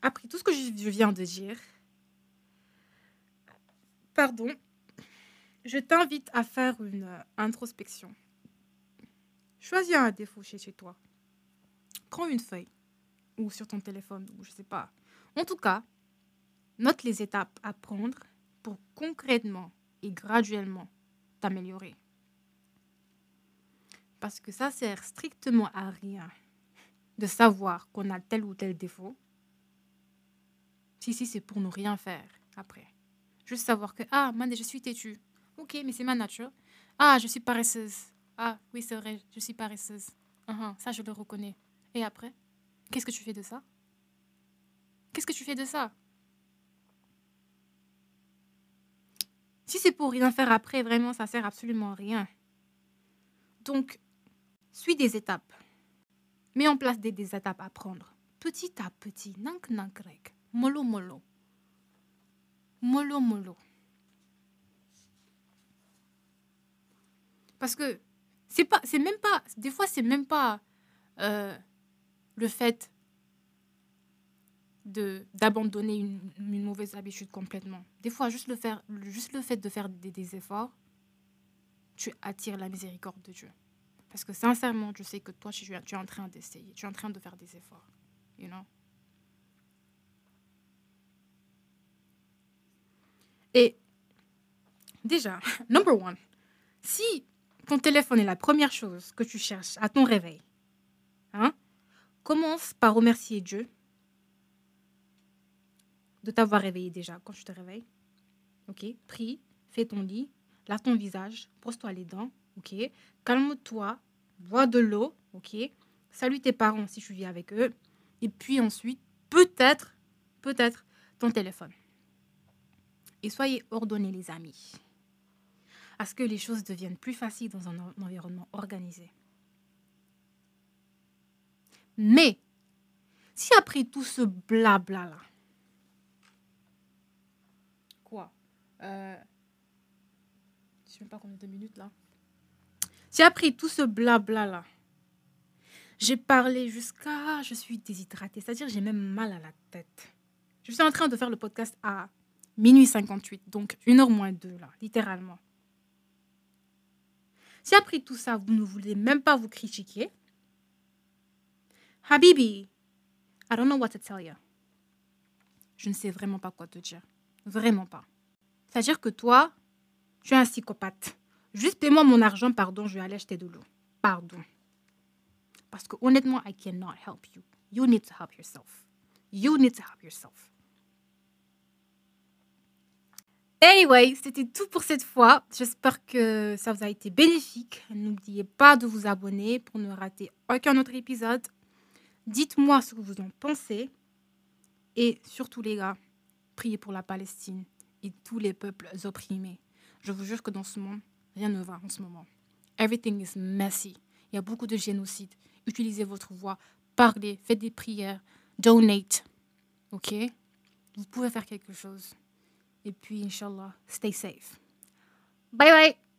après tout ce que je viens de dire, pardon, je t'invite à faire une euh, introspection. Choisis un défaut chez, chez toi. Prends une feuille ou sur ton téléphone ou je sais pas. En tout cas, note les étapes à prendre pour concrètement et graduellement t'améliorer. Parce que ça sert strictement à rien de savoir qu'on a tel ou tel défaut. Si, si, c'est pour ne rien faire après. Juste savoir que, ah, man, je suis têtue. Ok, mais c'est ma nature. Ah, je suis paresseuse. Ah, oui, c'est vrai, je suis paresseuse. Uh ça, je le reconnais. Et après, qu'est-ce que tu fais de ça? Qu'est-ce que tu fais de ça? Si c'est pour rien faire après, vraiment, ça sert absolument à rien. Donc, suis des étapes. Mets en place des, étapes à prendre. Petit à petit. Nank nank rek. Molo molo. Molo molo. Parce que c'est pas, c'est même pas, des fois c'est même pas euh, le fait d'abandonner une, mauvaise habitude complètement. Des fois, juste le, faire, fait de faire des efforts, tu attires la miséricorde de Dieu. Parce que sincèrement, je sais que toi, tu, es en train d'essayer, tu es en train de faire des efforts. You know? Et déjà, number one, si ton téléphone est la première chose que tu cherches à ton réveil, hein, commence par remercier Dieu de t'avoir réveillé déjà quand tu te réveilles. Ok, prie, fais ton lit, lave ton visage, brosse-toi les dents. Ok, calme-toi, bois de l'eau. Ok, salue tes parents si tu vis avec eux. Et puis ensuite, peut-être, peut-être ton téléphone. Et soyez ordonnés, les amis à ce que les choses deviennent plus faciles dans un, environnement organisé. Mais, si après tout ce blabla-là, quoi? Euh, Je ne sais même pas combien de minutes là. Si après tout ce blabla-là, j'ai parlé jusqu'à... Je suis déshydratée, c'est-à-dire j'ai même mal à la tête. Je suis en train de faire le podcast à minuit 58, donc une heure moins deux là, littéralement. Si après tout ça, vous ne voulez même pas vous critiquer, Habibi, I don't know what to tell you. Je ne sais vraiment pas quoi te dire. Vraiment pas. C'est-à-dire que toi, tu es un psychopathe. Juste paie-moi mon argent, pardon, je vais aller acheter de l'eau. Pardon. Parce que honnêtement, I cannot help you. You need to help yourself. You need to help yourself. Anyway, c'était tout pour cette fois. J'espère que ça vous a été bénéfique. N'oubliez pas de vous abonner pour ne rater aucun autre épisode. Dites-moi ce que vous en pensez. Et surtout, les gars, priez pour la Palestine et tous les peuples opprimés. Je vous jure que dans ce monde, rien ne va en ce moment. Everything is messy. Il y a beaucoup de génocide. Utilisez votre voix, parlez, faites des prières, donate. OK? Vous pouvez faire quelque chose. Et puis, Inch'Allah, stay safe. Bye bye